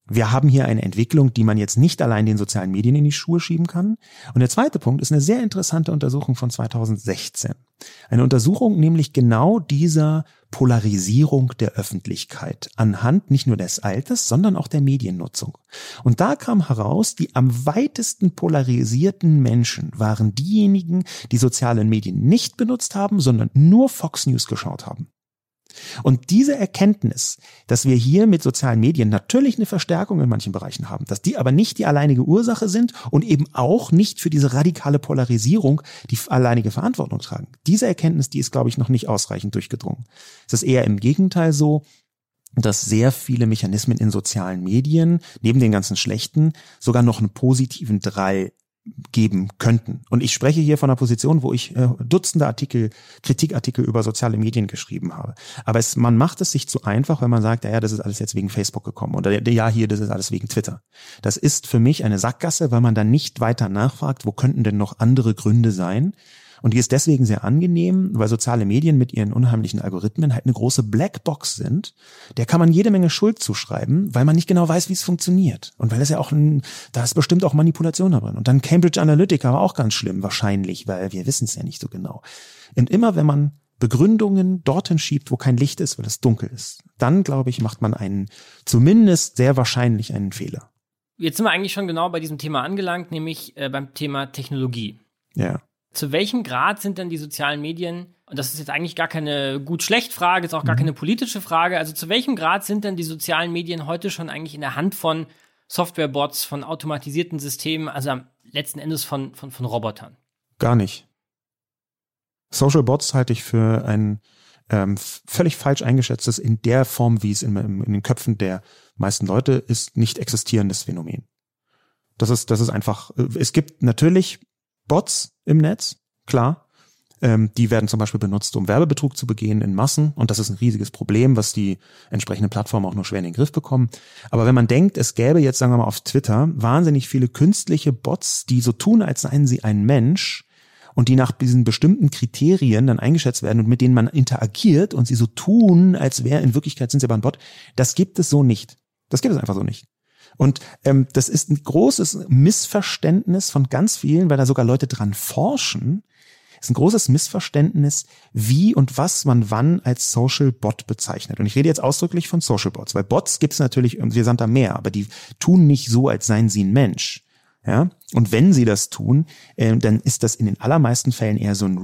wir haben hier eine Entwicklung, die man jetzt nicht allein den sozialen Medien in die Schuhe schieben kann. Und der zweite Punkt ist eine sehr interessante Untersuchung von 2016. Eine Untersuchung nämlich genau dieser Polarisierung der Öffentlichkeit anhand nicht nur des Alters, sondern auch der Mediennutzung. Und da kam heraus, die am weitesten polarisierten Menschen waren diejenigen, die sozialen Medien nicht benutzt haben, sondern nur Fox News geschaut haben. Und diese Erkenntnis, dass wir hier mit sozialen Medien natürlich eine Verstärkung in manchen Bereichen haben, dass die aber nicht die alleinige Ursache sind und eben auch nicht für diese radikale Polarisierung die alleinige Verantwortung tragen. Diese Erkenntnis, die ist, glaube ich, noch nicht ausreichend durchgedrungen. Es ist eher im Gegenteil so, dass sehr viele Mechanismen in sozialen Medien, neben den ganzen schlechten, sogar noch einen positiven Drall geben könnten. Und ich spreche hier von einer Position, wo ich äh, Dutzende Artikel, Kritikartikel über soziale Medien geschrieben habe. Aber es, man macht es sich zu einfach, wenn man sagt, ja, das ist alles jetzt wegen Facebook gekommen oder ja, hier, das ist alles wegen Twitter. Das ist für mich eine Sackgasse, weil man dann nicht weiter nachfragt, wo könnten denn noch andere Gründe sein, und die ist deswegen sehr angenehm, weil soziale Medien mit ihren unheimlichen Algorithmen halt eine große Blackbox sind. Der kann man jede Menge Schuld zuschreiben, weil man nicht genau weiß, wie es funktioniert. Und weil es ja auch ein, da ist bestimmt auch Manipulation drin. Und dann Cambridge Analytica war auch ganz schlimm, wahrscheinlich, weil wir wissen es ja nicht so genau. Und immer wenn man Begründungen dorthin schiebt, wo kein Licht ist, weil es dunkel ist, dann glaube ich, macht man einen, zumindest sehr wahrscheinlich einen Fehler. Jetzt sind wir eigentlich schon genau bei diesem Thema angelangt, nämlich äh, beim Thema Technologie. Ja. Zu welchem Grad sind denn die sozialen Medien, und das ist jetzt eigentlich gar keine gut-schlecht-Frage, ist auch gar mhm. keine politische Frage, also zu welchem Grad sind denn die sozialen Medien heute schon eigentlich in der Hand von Softwarebots, von automatisierten Systemen, also am letzten Endes von, von, von Robotern? Gar nicht. Social Bots halte ich für ein ähm, völlig falsch eingeschätztes, in der Form, wie es in, in, den Köpfen der meisten Leute ist, nicht existierendes Phänomen. Das ist, das ist einfach, äh, es gibt natürlich Bots im Netz, klar. Ähm, die werden zum Beispiel benutzt, um Werbebetrug zu begehen in Massen. Und das ist ein riesiges Problem, was die entsprechenden Plattformen auch nur schwer in den Griff bekommen. Aber wenn man denkt, es gäbe jetzt, sagen wir mal, auf Twitter wahnsinnig viele künstliche Bots, die so tun, als seien sie ein Mensch, und die nach diesen bestimmten Kriterien dann eingeschätzt werden und mit denen man interagiert und sie so tun, als wäre in Wirklichkeit sind sie aber ein Bot, das gibt es so nicht. Das gibt es einfach so nicht. Und ähm, das ist ein großes Missverständnis von ganz vielen, weil da sogar Leute dran forschen, ist ein großes Missverständnis, wie und was man wann als Social Bot bezeichnet. Und ich rede jetzt ausdrücklich von Social Bots, weil Bots gibt es natürlich irgendwie da mehr, aber die tun nicht so, als seien sie ein Mensch. Ja, und wenn sie das tun, äh, dann ist das in den allermeisten Fällen eher so ein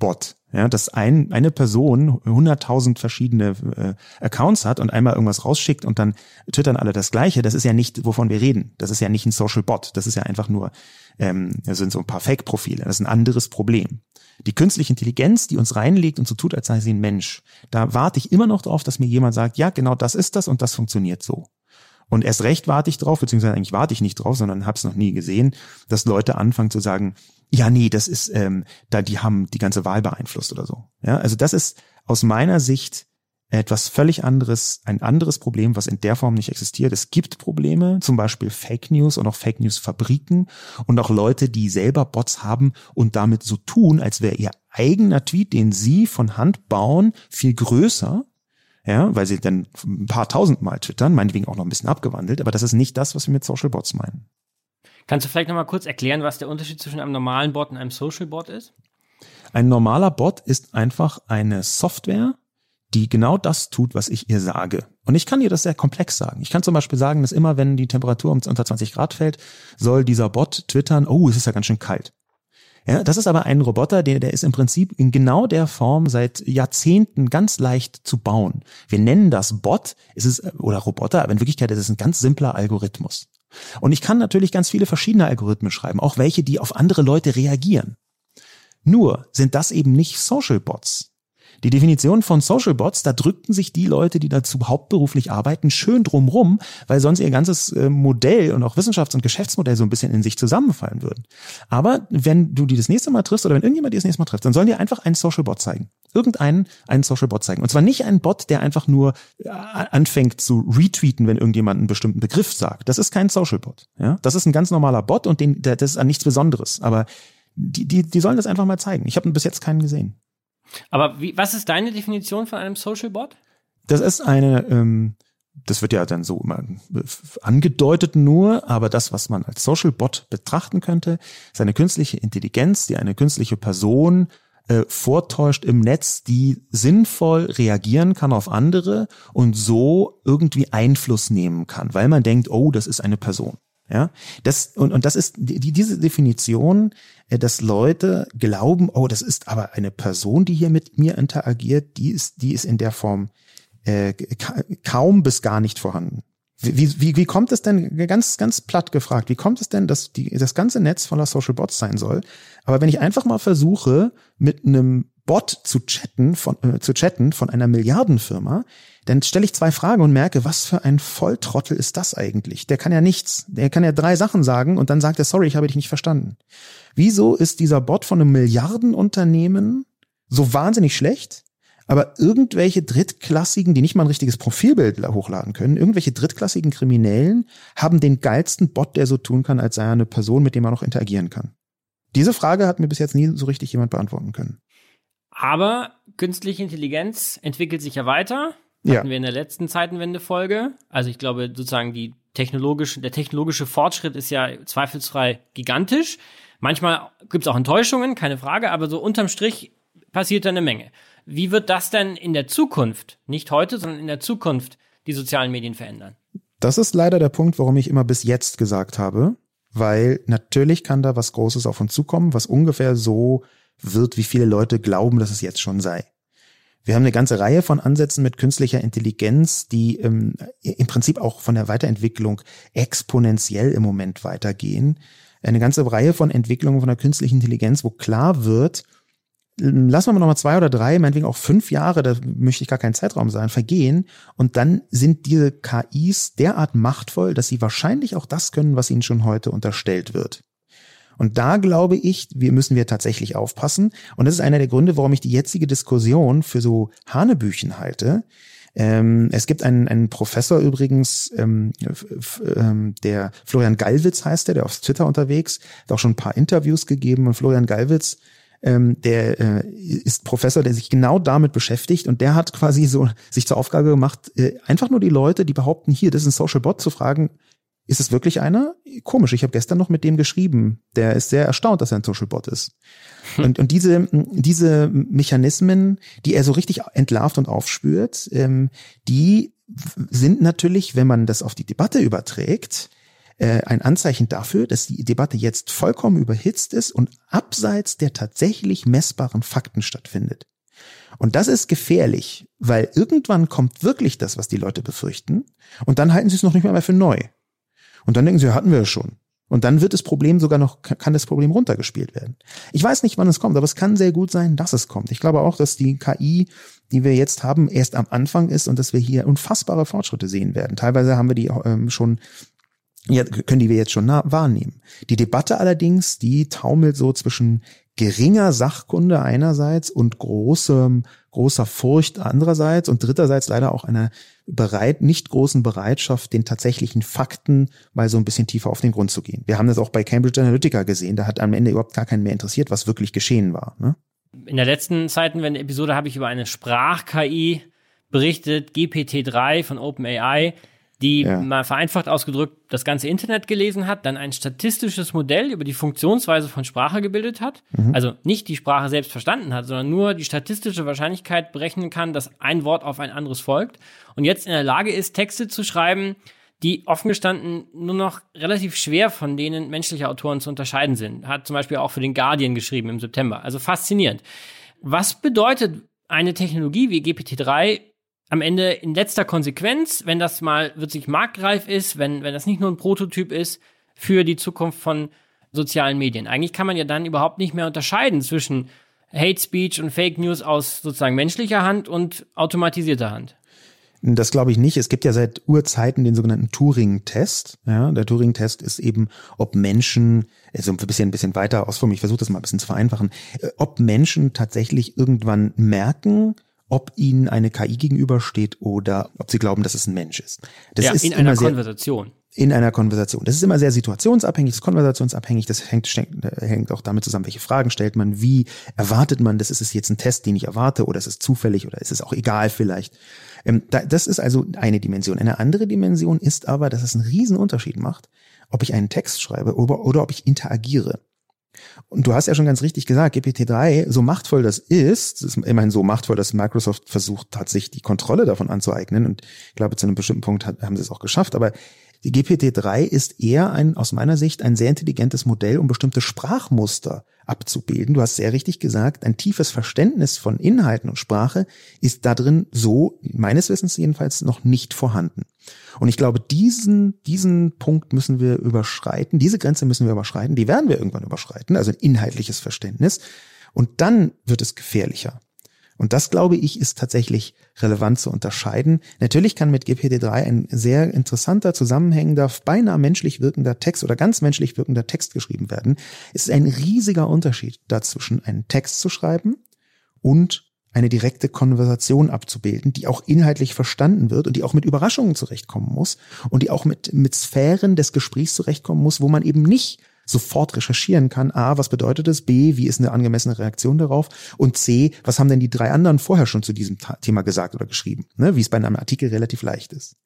Retweet-Bot, ja, dass ein, eine Person 100.000 verschiedene äh, Accounts hat und einmal irgendwas rausschickt und dann twittern alle das Gleiche. Das ist ja nicht, wovon wir reden. Das ist ja nicht ein Social Bot. Das ist ja einfach nur, ähm, das sind so ein paar Fake-Profile. Das ist ein anderes Problem. Die künstliche Intelligenz, die uns reinlegt und so tut, als sei sie ein Mensch, da warte ich immer noch drauf, dass mir jemand sagt, ja, genau das ist das und das funktioniert so. Und erst recht warte ich drauf, beziehungsweise eigentlich warte ich nicht drauf, sondern habe es noch nie gesehen, dass Leute anfangen zu sagen, ja, nee, das ist, ähm, da die haben die ganze Wahl beeinflusst oder so. Ja, also das ist aus meiner Sicht etwas völlig anderes, ein anderes Problem, was in der Form nicht existiert. Es gibt Probleme, zum Beispiel Fake News und auch Fake News Fabriken und auch Leute, die selber Bots haben und damit so tun, als wäre ihr eigener Tweet, den sie von Hand bauen, viel größer ja, weil sie dann ein paar tausend Mal twittern, meinetwegen auch noch ein bisschen abgewandelt, aber das ist nicht das, was wir mit Social Bots meinen. Kannst du vielleicht nochmal kurz erklären, was der Unterschied zwischen einem normalen Bot und einem Social Bot ist? Ein normaler Bot ist einfach eine Software, die genau das tut, was ich ihr sage. Und ich kann ihr das sehr komplex sagen. Ich kann zum Beispiel sagen, dass immer, wenn die Temperatur unter 20 Grad fällt, soll dieser Bot twittern, oh, es ist ja ganz schön kalt. Ja, das ist aber ein Roboter, der, der ist im Prinzip in genau der Form seit Jahrzehnten ganz leicht zu bauen. Wir nennen das Bot, es ist, oder Roboter, aber in Wirklichkeit ist es ein ganz simpler Algorithmus. Und ich kann natürlich ganz viele verschiedene Algorithmen schreiben, auch welche, die auf andere Leute reagieren. Nur sind das eben nicht Social Bots. Die Definition von Social Bots, da drückten sich die Leute, die dazu hauptberuflich arbeiten, schön drumrum, weil sonst ihr ganzes äh, Modell und auch Wissenschafts- und Geschäftsmodell so ein bisschen in sich zusammenfallen würden. Aber wenn du die das nächste Mal triffst oder wenn irgendjemand die das nächste Mal trifft, dann sollen die einfach einen Social Bot zeigen. Irgendeinen einen Social Bot zeigen. Und zwar nicht einen Bot, der einfach nur äh, anfängt zu retweeten, wenn irgendjemand einen bestimmten Begriff sagt. Das ist kein Social Bot. Ja? Das ist ein ganz normaler Bot und den, das ist an nichts Besonderes. Aber die, die, die sollen das einfach mal zeigen. Ich habe bis jetzt keinen gesehen. Aber wie, was ist deine Definition von einem Social Bot? Das ist eine, ähm, das wird ja dann so immer angedeutet nur, aber das, was man als Social Bot betrachten könnte, ist eine künstliche Intelligenz, die eine künstliche Person äh, vortäuscht im Netz, die sinnvoll reagieren kann auf andere und so irgendwie Einfluss nehmen kann, weil man denkt, oh, das ist eine Person. Ja, das und und das ist die, diese Definition, äh, dass Leute glauben, oh, das ist aber eine Person, die hier mit mir interagiert, die ist die ist in der Form äh, kaum bis gar nicht vorhanden. Wie, wie, wie kommt es denn, ganz, ganz platt gefragt, wie kommt es denn, dass die, das ganze Netz voller Social Bots sein soll? Aber wenn ich einfach mal versuche, mit einem Bot zu chatten, von, äh, zu chatten von einer Milliardenfirma, dann stelle ich zwei Fragen und merke, was für ein Volltrottel ist das eigentlich? Der kann ja nichts. Der kann ja drei Sachen sagen und dann sagt er, sorry, ich habe dich nicht verstanden. Wieso ist dieser Bot von einem Milliardenunternehmen so wahnsinnig schlecht? Aber irgendwelche drittklassigen, die nicht mal ein richtiges Profilbild hochladen können, irgendwelche drittklassigen Kriminellen haben den geilsten Bot, der so tun kann, als sei er eine Person, mit dem man noch interagieren kann. Diese Frage hat mir bis jetzt nie so richtig jemand beantworten können. Aber künstliche Intelligenz entwickelt sich ja weiter. Ja. Hatten wir in der letzten Zeitenwende-Folge. Also ich glaube sozusagen die technologische, der technologische Fortschritt ist ja zweifelsfrei gigantisch. Manchmal gibt es auch Enttäuschungen, keine Frage, aber so unterm Strich passiert da eine Menge. Wie wird das denn in der Zukunft, nicht heute, sondern in der Zukunft, die sozialen Medien verändern? Das ist leider der Punkt, warum ich immer bis jetzt gesagt habe, weil natürlich kann da was Großes auf uns zukommen, was ungefähr so wird, wie viele Leute glauben, dass es jetzt schon sei. Wir haben eine ganze Reihe von Ansätzen mit künstlicher Intelligenz, die ähm, im Prinzip auch von der Weiterentwicklung exponentiell im Moment weitergehen. Eine ganze Reihe von Entwicklungen von der künstlichen Intelligenz, wo klar wird, lassen wir mal nochmal zwei oder drei, meinetwegen auch fünf Jahre, da möchte ich gar kein Zeitraum sein, vergehen. Und dann sind diese KIs derart machtvoll, dass sie wahrscheinlich auch das können, was ihnen schon heute unterstellt wird. Und da glaube ich, wir müssen wir tatsächlich aufpassen. Und das ist einer der Gründe, warum ich die jetzige Diskussion für so Hanebüchen halte. Ähm, es gibt einen, einen Professor übrigens, ähm, ähm, der Florian Gallwitz heißt der, der auf Twitter unterwegs, hat auch schon ein paar Interviews gegeben. Und Florian Gallwitz ähm, der äh, ist Professor, der sich genau damit beschäftigt und der hat quasi so sich zur Aufgabe gemacht, äh, einfach nur die Leute, die behaupten, hier, das ist ein Social Bot, zu fragen, Ist es wirklich einer? Komisch, ich habe gestern noch mit dem geschrieben. Der ist sehr erstaunt, dass er ein Social Bot ist. Hm. Und, und diese, diese Mechanismen, die er so richtig entlarvt und aufspürt, ähm, die sind natürlich, wenn man das auf die Debatte überträgt, äh, ein Anzeichen dafür, dass die Debatte jetzt vollkommen überhitzt ist und abseits der tatsächlich messbaren Fakten stattfindet. Und das ist gefährlich, weil irgendwann kommt wirklich das, was die Leute befürchten, und dann halten sie es noch nicht mal für neu. Und dann denken sie, hatten wir es schon. Und dann wird das Problem sogar noch, kann das Problem runtergespielt werden. Ich weiß nicht, wann es kommt, aber es kann sehr gut sein, dass es kommt. Ich glaube auch, dass die KI, die wir jetzt haben, erst am Anfang ist und dass wir hier unfassbare Fortschritte sehen werden. Teilweise haben wir die ähm, schon ja, können die wir jetzt schon wahrnehmen. Die Debatte allerdings, die taumelt so zwischen geringer Sachkunde einerseits und großem, großer Furcht andererseits und dritterseits leider auch einer bereit, nicht großen Bereitschaft, den tatsächlichen Fakten mal so ein bisschen tiefer auf den Grund zu gehen. Wir haben das auch bei Cambridge Analytica gesehen, da hat am Ende überhaupt gar keinen mehr interessiert, was wirklich geschehen war. Ne? In der letzten Zeitenwende-Episode habe ich über eine Sprach-KI berichtet, GPT-3 von OpenAI, die ja. mal vereinfacht ausgedrückt das ganze Internet gelesen hat, dann ein statistisches Modell über die Funktionsweise von Sprache gebildet hat, mhm. also nicht die Sprache selbst verstanden hat, sondern nur die statistische Wahrscheinlichkeit berechnen kann, dass ein Wort auf ein anderes folgt und jetzt in der Lage ist, Texte zu schreiben, die offen gestanden nur noch relativ schwer von denen menschlicher Autoren zu unterscheiden sind. Hat zum Beispiel auch für den Guardian geschrieben im September. Also faszinierend. Was bedeutet eine Technologie wie GPT-3 am Ende in letzter Konsequenz, wenn das mal wirklich marktreif ist, wenn, wenn das nicht nur ein Prototyp ist, für die Zukunft von sozialen Medien. Eigentlich kann man ja dann überhaupt nicht mehr unterscheiden zwischen Hate Speech und Fake News aus sozusagen menschlicher Hand und automatisierter Hand. Das glaube ich nicht. Es gibt ja seit Urzeiten den sogenannten Turing-Test. Ja, der Turing-Test ist eben, ob Menschen, also ein bisschen, ein bisschen weiter ausformen, ich versuche das mal ein bisschen zu vereinfachen, äh, ob Menschen tatsächlich irgendwann merken, ob ihnen eine KI gegenübersteht oder ob sie glauben, dass es ein Mensch ist. Das ja, ist in einer Konversation. In einer Konversation. Das ist immer sehr situationsabhängig, ist konversationsabhängig. Das hängt, hängt auch damit zusammen, welche Fragen stellt man, wie erwartet man, das ist es jetzt ein Test, den ich erwarte, oder ist es zufällig, oder ist es auch egal vielleicht. Ähm, das ist also eine Dimension. Eine andere Dimension ist aber, dass es einen riesen Unterschied macht, ob ich einen Text schreibe oder, oder ob ich interagiere. Und du hast ja schon ganz richtig gesagt, GPT-3, so machtvoll das ist, ist immerhin so machtvoll, dass Microsoft versucht hat, sich die Kontrolle davon anzueignen. Und ich glaube, zu einem bestimmten Punkt haben sie es auch geschafft. Aber die GPT-3 ist eher ein, aus meiner Sicht, ein sehr intelligentes Modell, um bestimmte Sprachmuster abzubilden. Du hast sehr richtig gesagt, ein tiefes Verständnis von Inhalten und Sprache ist da drin so, meines Wissens jedenfalls, noch nicht vorhanden. Und ich glaube, diesen, diesen Punkt müssen wir überschreiten, diese Grenze müssen wir überschreiten, die werden wir irgendwann überschreiten, also ein inhaltliches Verständnis. Und dann wird es gefährlicher. Und das, glaube ich, ist tatsächlich relevant zu unterscheiden. Natürlich kann mit GPT-3 ein sehr interessanter, zusammenhängender, beinahe menschlich wirkender Text oder ganz menschlich wirkender Text geschrieben werden. Es ist ein riesiger Unterschied dazwischen, einen Text zu schreiben und eine direkte Konversation abzubilden, die auch inhaltlich verstanden wird und die auch mit Überraschungen zurechtkommen muss und die auch mit, mit Sphären des Gesprächs zurechtkommen muss, wo man eben nicht sofort recherchieren kann. A, was bedeutet es? B, wie ist eine angemessene Reaktion darauf? Und C, was haben denn die drei anderen vorher schon zu diesem Thema gesagt oder geschrieben? Ne? Wie es bei einem Artikel relativ leicht ist.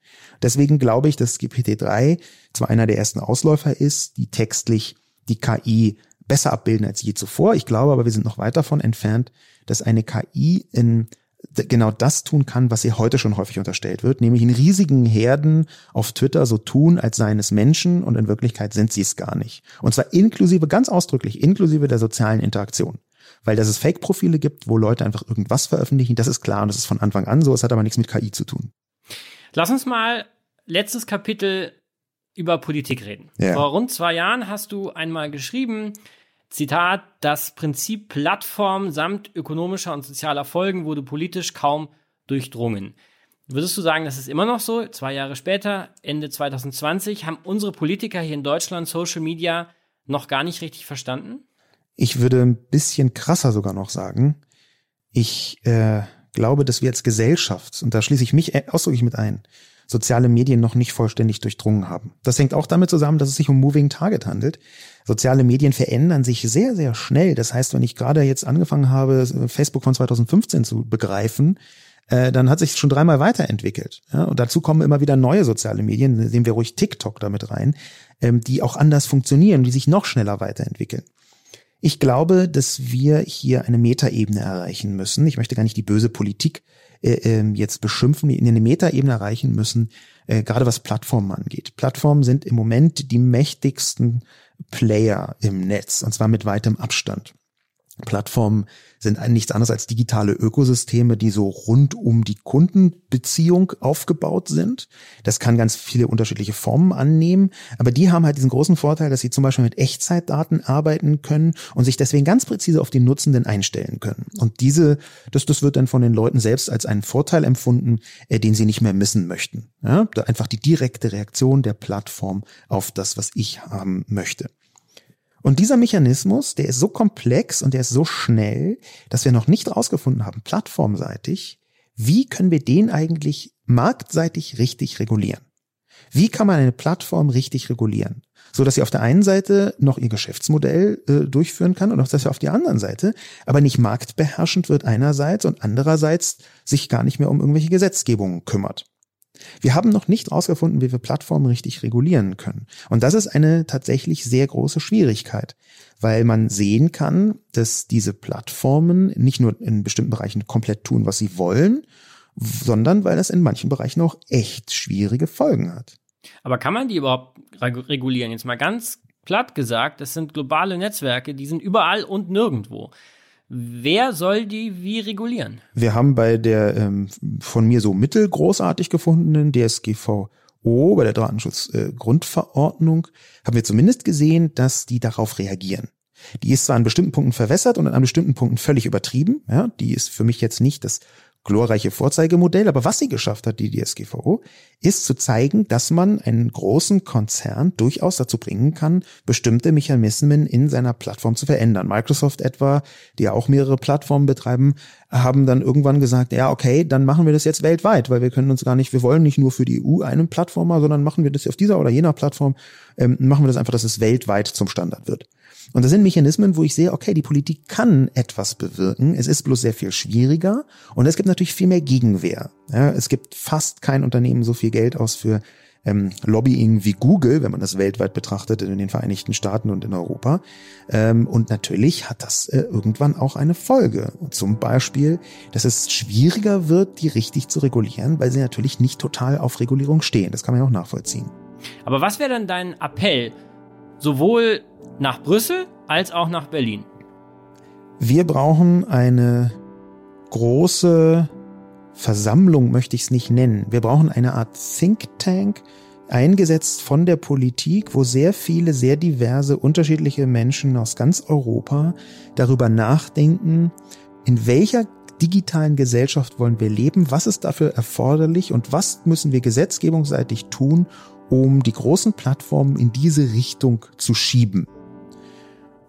Deswegen glaube ich, dass GPT-3 zwar einer der ersten Ausläufer ist, die textlich die KI besser abbilden als je zuvor. Ich glaube aber, wir sind noch weit davon entfernt, dass eine KI in genau das tun kann, was ihr heute schon häufig unterstellt wird, nämlich in riesigen Herden auf Twitter so tun, als seien es Menschen und in Wirklichkeit sind sie es gar nicht. Und zwar inklusive, ganz ausdrücklich, inklusive der sozialen Interaktion. Weil dass es Fake-Profile gibt, wo Leute einfach irgendwas veröffentlichen, das ist klar und das ist von Anfang an so, es hat aber nichts mit KI zu tun. Lass uns mal letztes Kapitel über Politik reden. Ja. Vor rund zwei Jahren hast du einmal geschrieben, Zitat, das Prinzip Plattform samt ökonomischer und sozialer Folgen wurde politisch kaum durchdrungen. Würdest du sagen, das ist immer noch so? Zwei Jahre später, Ende 2020, haben unsere Politiker hier in Deutschland Social Media noch gar nicht richtig verstanden? Ich würde ein bisschen krasser sogar noch sagen. Ich äh, glaube, dass wir als Gesellschaft, und da schließe ich mich ausdrücklich mit ein, soziale Medien noch nicht vollständig durchdrungen haben. Das hängt auch damit zusammen, dass es sich um Moving Target handelt. Soziale Medien verändern sich sehr, sehr schnell. Das heißt, wenn ich gerade jetzt angefangen habe, Facebook von 2015 zu begreifen, äh, dann hat sich schon dreimal weiterentwickelt. Und dazu kommen immer wieder neue soziale Medien, nehmen wir ruhig TikTok damit rein, ähm, die auch anders funktionieren, die sich noch schneller weiterentwickeln. Ich glaube, dass wir hier eine Metaebene erreichen müssen. Ich möchte gar nicht die böse Politik äh, ähm, jetzt beschimpfen, in eine Metaebene erreichen müssen, äh, gerade was Plattformen angeht. Plattformen sind im Moment die mächtigsten Player im Netz, und zwar mit weitem Abstand. Plattformen sind nichts anderes als digitale Ökosysteme, die so rund um die Kundenbeziehung aufgebaut sind. Das kann ganz viele unterschiedliche Formen annehmen, aber die haben halt diesen großen Vorteil, dass sie zum Beispiel mit Echtzeitdaten arbeiten können und sich deswegen ganz präzise auf die Nutzenden einstellen können. Und diese, das, das wird dann von den Leuten selbst als einen Vorteil empfunden, äh, den sie nicht mehr missen möchten. Ja, einfach die direkte Reaktion der Plattform auf das, was ich haben möchte. Und dieser Mechanismus, der ist so komplex und der ist so schnell, dass wir noch nicht rausgefunden haben, plattformseitig, wie können wir den eigentlich marktseitig richtig regulieren? Wie kann man eine Plattform richtig regulieren? So dass sie auf der einen Seite noch ihr Geschäftsmodell äh, durchführen kann und auch dass sie auf der anderen Seite aber nicht marktbeherrschend wird einerseits und andererseits sich gar nicht mehr um irgendwelche Gesetzgebungen kümmert. Wir haben noch nicht herausgefunden, wie wir Plattformen richtig regulieren können. Und das ist eine tatsächlich sehr große Schwierigkeit, weil man sehen kann, dass diese Plattformen nicht nur in bestimmten Bereichen komplett tun, was sie wollen, sondern weil es in manchen Bereichen auch echt schwierige Folgen hat. Aber kann man die überhaupt regulieren? Jetzt mal ganz platt gesagt, das sind globale Netzwerke, die sind überall und nirgendwo. Wer soll die wie regulieren? Wir haben bei der ähm, von mir so mittelgroßartig gefundenen DSGVO, bei der Datenschutzgrundverordnung, äh, haben wir zumindest gesehen, dass die darauf reagieren. Die ist zwar an bestimmten Punkten verwässert und an bestimmten Punkten völlig übertrieben. Ja, die ist für mich jetzt nicht das glorreiche Vorzeigemodell. Aber was sie geschafft hat, die DSGVO, ist zu zeigen, dass man einen großen Konzern durchaus dazu bringen kann, bestimmte Mechanismen in seiner Plattform zu verändern. Microsoft etwa, die ja auch mehrere Plattformen betreiben, haben dann irgendwann gesagt, ja, okay, dann machen wir das jetzt weltweit, weil wir können uns gar nicht, wir wollen nicht nur für die EU einen Plattformer, sondern machen wir das auf dieser oder jener Plattform, ähm, machen wir das einfach, dass es weltweit zum Standard wird. Und das sind Mechanismen, wo ich sehe, okay, die Politik kann etwas bewirken. Es ist bloß sehr viel schwieriger und es gibt natürlich viel mehr Gegenwehr. Ja, es gibt fast kein Unternehmen so viel Geld aus für ähm, Lobbying wie Google, wenn man das weltweit betrachtet in den Vereinigten Staaten und in Europa. Ähm, und natürlich hat das äh, irgendwann auch eine Folge. Zum Beispiel, dass es schwieriger wird, die richtig zu regulieren, weil sie natürlich nicht total auf Regulierung stehen. Das kann man ja auch nachvollziehen. Aber was wäre dann dein Appell? Sowohl nach Brüssel als auch nach Berlin. Wir brauchen eine große Versammlung, möchte ich es nicht nennen. Wir brauchen eine Art Think Tank, eingesetzt von der Politik, wo sehr viele, sehr diverse, unterschiedliche Menschen aus ganz Europa darüber nachdenken, in welcher digitalen Gesellschaft wollen wir leben, was ist dafür erforderlich und was müssen wir gesetzgebungsseitig tun, um die großen Plattformen in diese Richtung zu schieben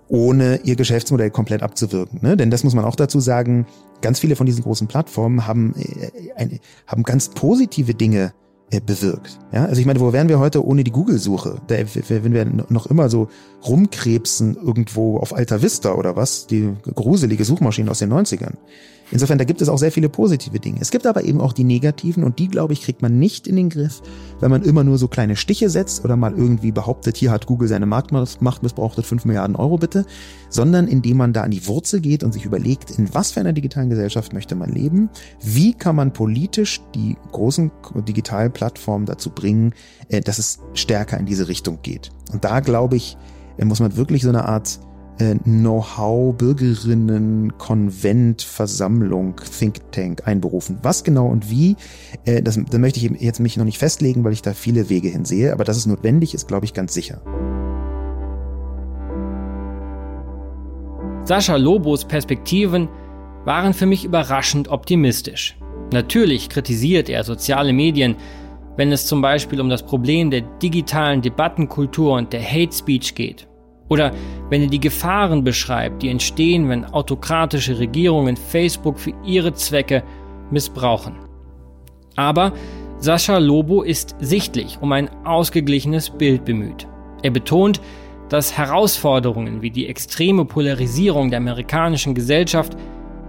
ohne ihr Geschäftsmodell komplett abzuwirken. Ne? Denn das muss man auch dazu sagen, ganz viele von diesen großen Plattformen haben, äh, eine, haben ganz positive Dinge äh, bewirkt. Ja, also ich meine, wo wären wir heute ohne die Google-Suche? Wenn wir noch immer so rumkrebsen irgendwo auf Alta Vista oder was, die gruselige Suchmaschine aus den 90ern. Insofern, da gibt es auch sehr viele positive Dinge. Es gibt aber eben auch die negativen und die, glaube ich, kriegt man nicht in den Griff, wenn man immer nur so kleine Stiche setzt oder mal irgendwie behauptet, hier hat Google seine Marktmacht missbraucht, 5 Milliarden Euro bitte, sondern indem man da an die Wurzel geht und sich überlegt, in was für einer digitalen Gesellschaft möchte man leben, wie kann man politisch die großen digitalen Plattformen dazu bringen, äh, dass es stärker in diese Richtung geht. Und da, glaube ich, äh, muss man wirklich so eine Art äh, Know-how, Bürgerinnen, Konvent, Versammlung, Think Tank einberufen. Was genau und wie, äh, das, da möchte ich jetzt mich noch nicht festlegen, weil ich da viele Wege hinsehe, aber dass es notwendig ist, glaube ich ganz sicher. Sascha Lobos Perspektiven waren für mich überraschend optimistisch. Natürlich kritisiert er soziale Medien, wenn es zum Beispiel um das Problem der digitalen Debattenkultur und der Hate Speech geht. Oder wenn er die Gefahren beschreibt, die entstehen, wenn autokratische Regierungen Facebook für ihre Zwecke missbrauchen. Aber Sascha Lobo ist sichtlich um ein ausgeglichenes Bild bemüht. Er betont, dass Herausforderungen wie die extreme Polarisierung der amerikanischen Gesellschaft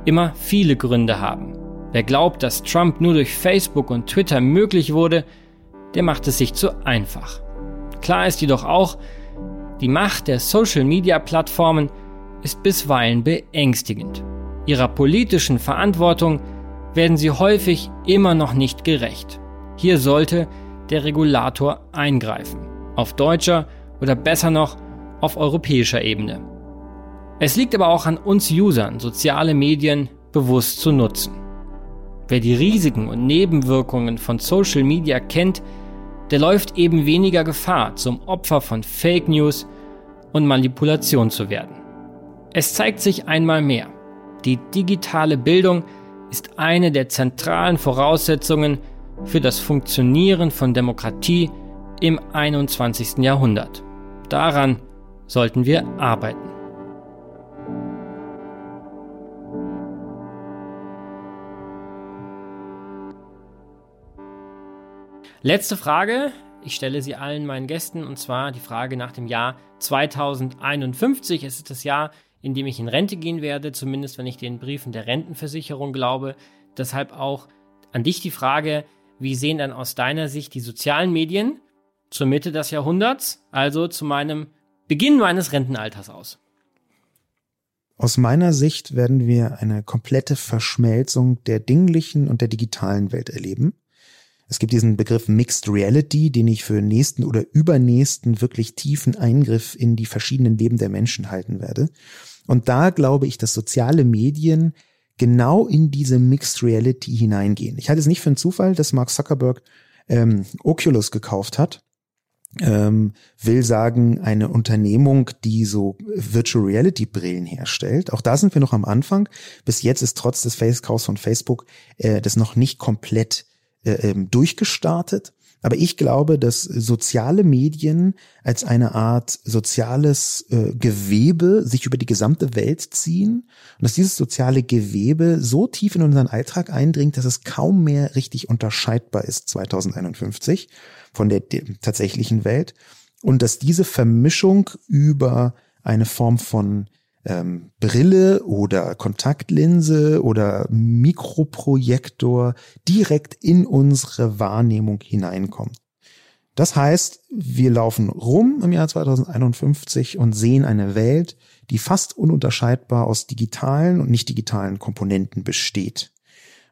immer viele Gründe haben. Wer glaubt, dass Trump nur durch Facebook und Twitter möglich wurde, der macht es sich zu einfach. Klar ist jedoch auch, die Macht der Social-Media-Plattformen ist bisweilen beängstigend. Ihrer politischen Verantwortung werden sie häufig immer noch nicht gerecht. Hier sollte der Regulator eingreifen. Auf deutscher oder besser noch auf europäischer Ebene. Es liegt aber auch an uns Usern, soziale Medien bewusst zu nutzen. Wer die Risiken und Nebenwirkungen von Social Media kennt, der läuft eben weniger Gefahr, zum Opfer von Fake News und Manipulation zu werden. Es zeigt sich einmal mehr, die digitale Bildung ist eine der zentralen Voraussetzungen für das Funktionieren von Demokratie im 21. Jahrhundert. Daran sollten wir arbeiten. Letzte Frage. Ich stelle sie allen meinen Gästen und zwar die Frage nach dem Jahr 2051. Es ist das Jahr, in dem ich in Rente gehen werde, zumindest wenn ich den Briefen der Rentenversicherung glaube. Deshalb auch an dich die Frage, wie sehen dann aus deiner Sicht die sozialen Medien zur Mitte des Jahrhunderts, also zu meinem Beginn meines Rentenalters aus? Aus meiner Sicht werden wir eine komplette Verschmelzung der dinglichen und der digitalen Welt erleben. Es gibt diesen Begriff Mixed Reality, den ich für nächsten oder übernächsten wirklich tiefen Eingriff in die verschiedenen Leben der Menschen halten werde. Und da glaube ich, dass soziale Medien genau in diese Mixed Reality hineingehen. Ich halte es nicht für einen Zufall, dass Mark Zuckerberg ähm, Oculus gekauft hat. Ähm, will sagen, eine Unternehmung, die so Virtual Reality Brillen herstellt. Auch da sind wir noch am Anfang. Bis jetzt ist trotz des Face-Kaufs von Facebook äh, das noch nicht komplett äh, ähm, durchgestartet. Aber ich glaube, dass soziale Medien als eine Art soziales äh, Gewebe sich über die gesamte Welt ziehen und dass dieses soziale Gewebe so tief in unseren Alltag eindringt, dass es kaum mehr richtig unterscheidbar ist 2051 von der, der tatsächlichen Welt und dass diese Vermischung über eine Form von ähm, Brille oder Kontaktlinse oder Mikroprojektor direkt in unsere Wahrnehmung hineinkommt. Das heißt, wir laufen rum im Jahr 2051 und sehen eine Welt, die fast ununterscheidbar aus digitalen und nicht digitalen Komponenten besteht.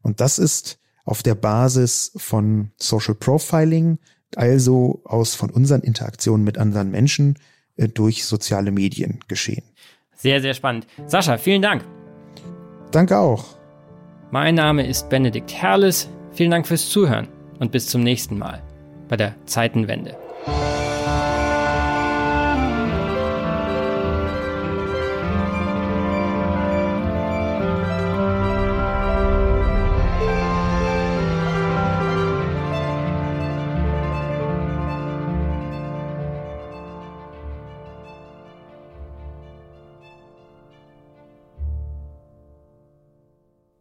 Und das ist auf der Basis von Social Profiling, also aus von unseren Interaktionen mit anderen Menschen äh, durch soziale Medien geschehen. Sehr, sehr spannend. Sascha, vielen Dank. Danke auch. Mein Name ist Benedikt Herles. Vielen Dank fürs Zuhören und bis zum nächsten Mal bei der Zeitenwende.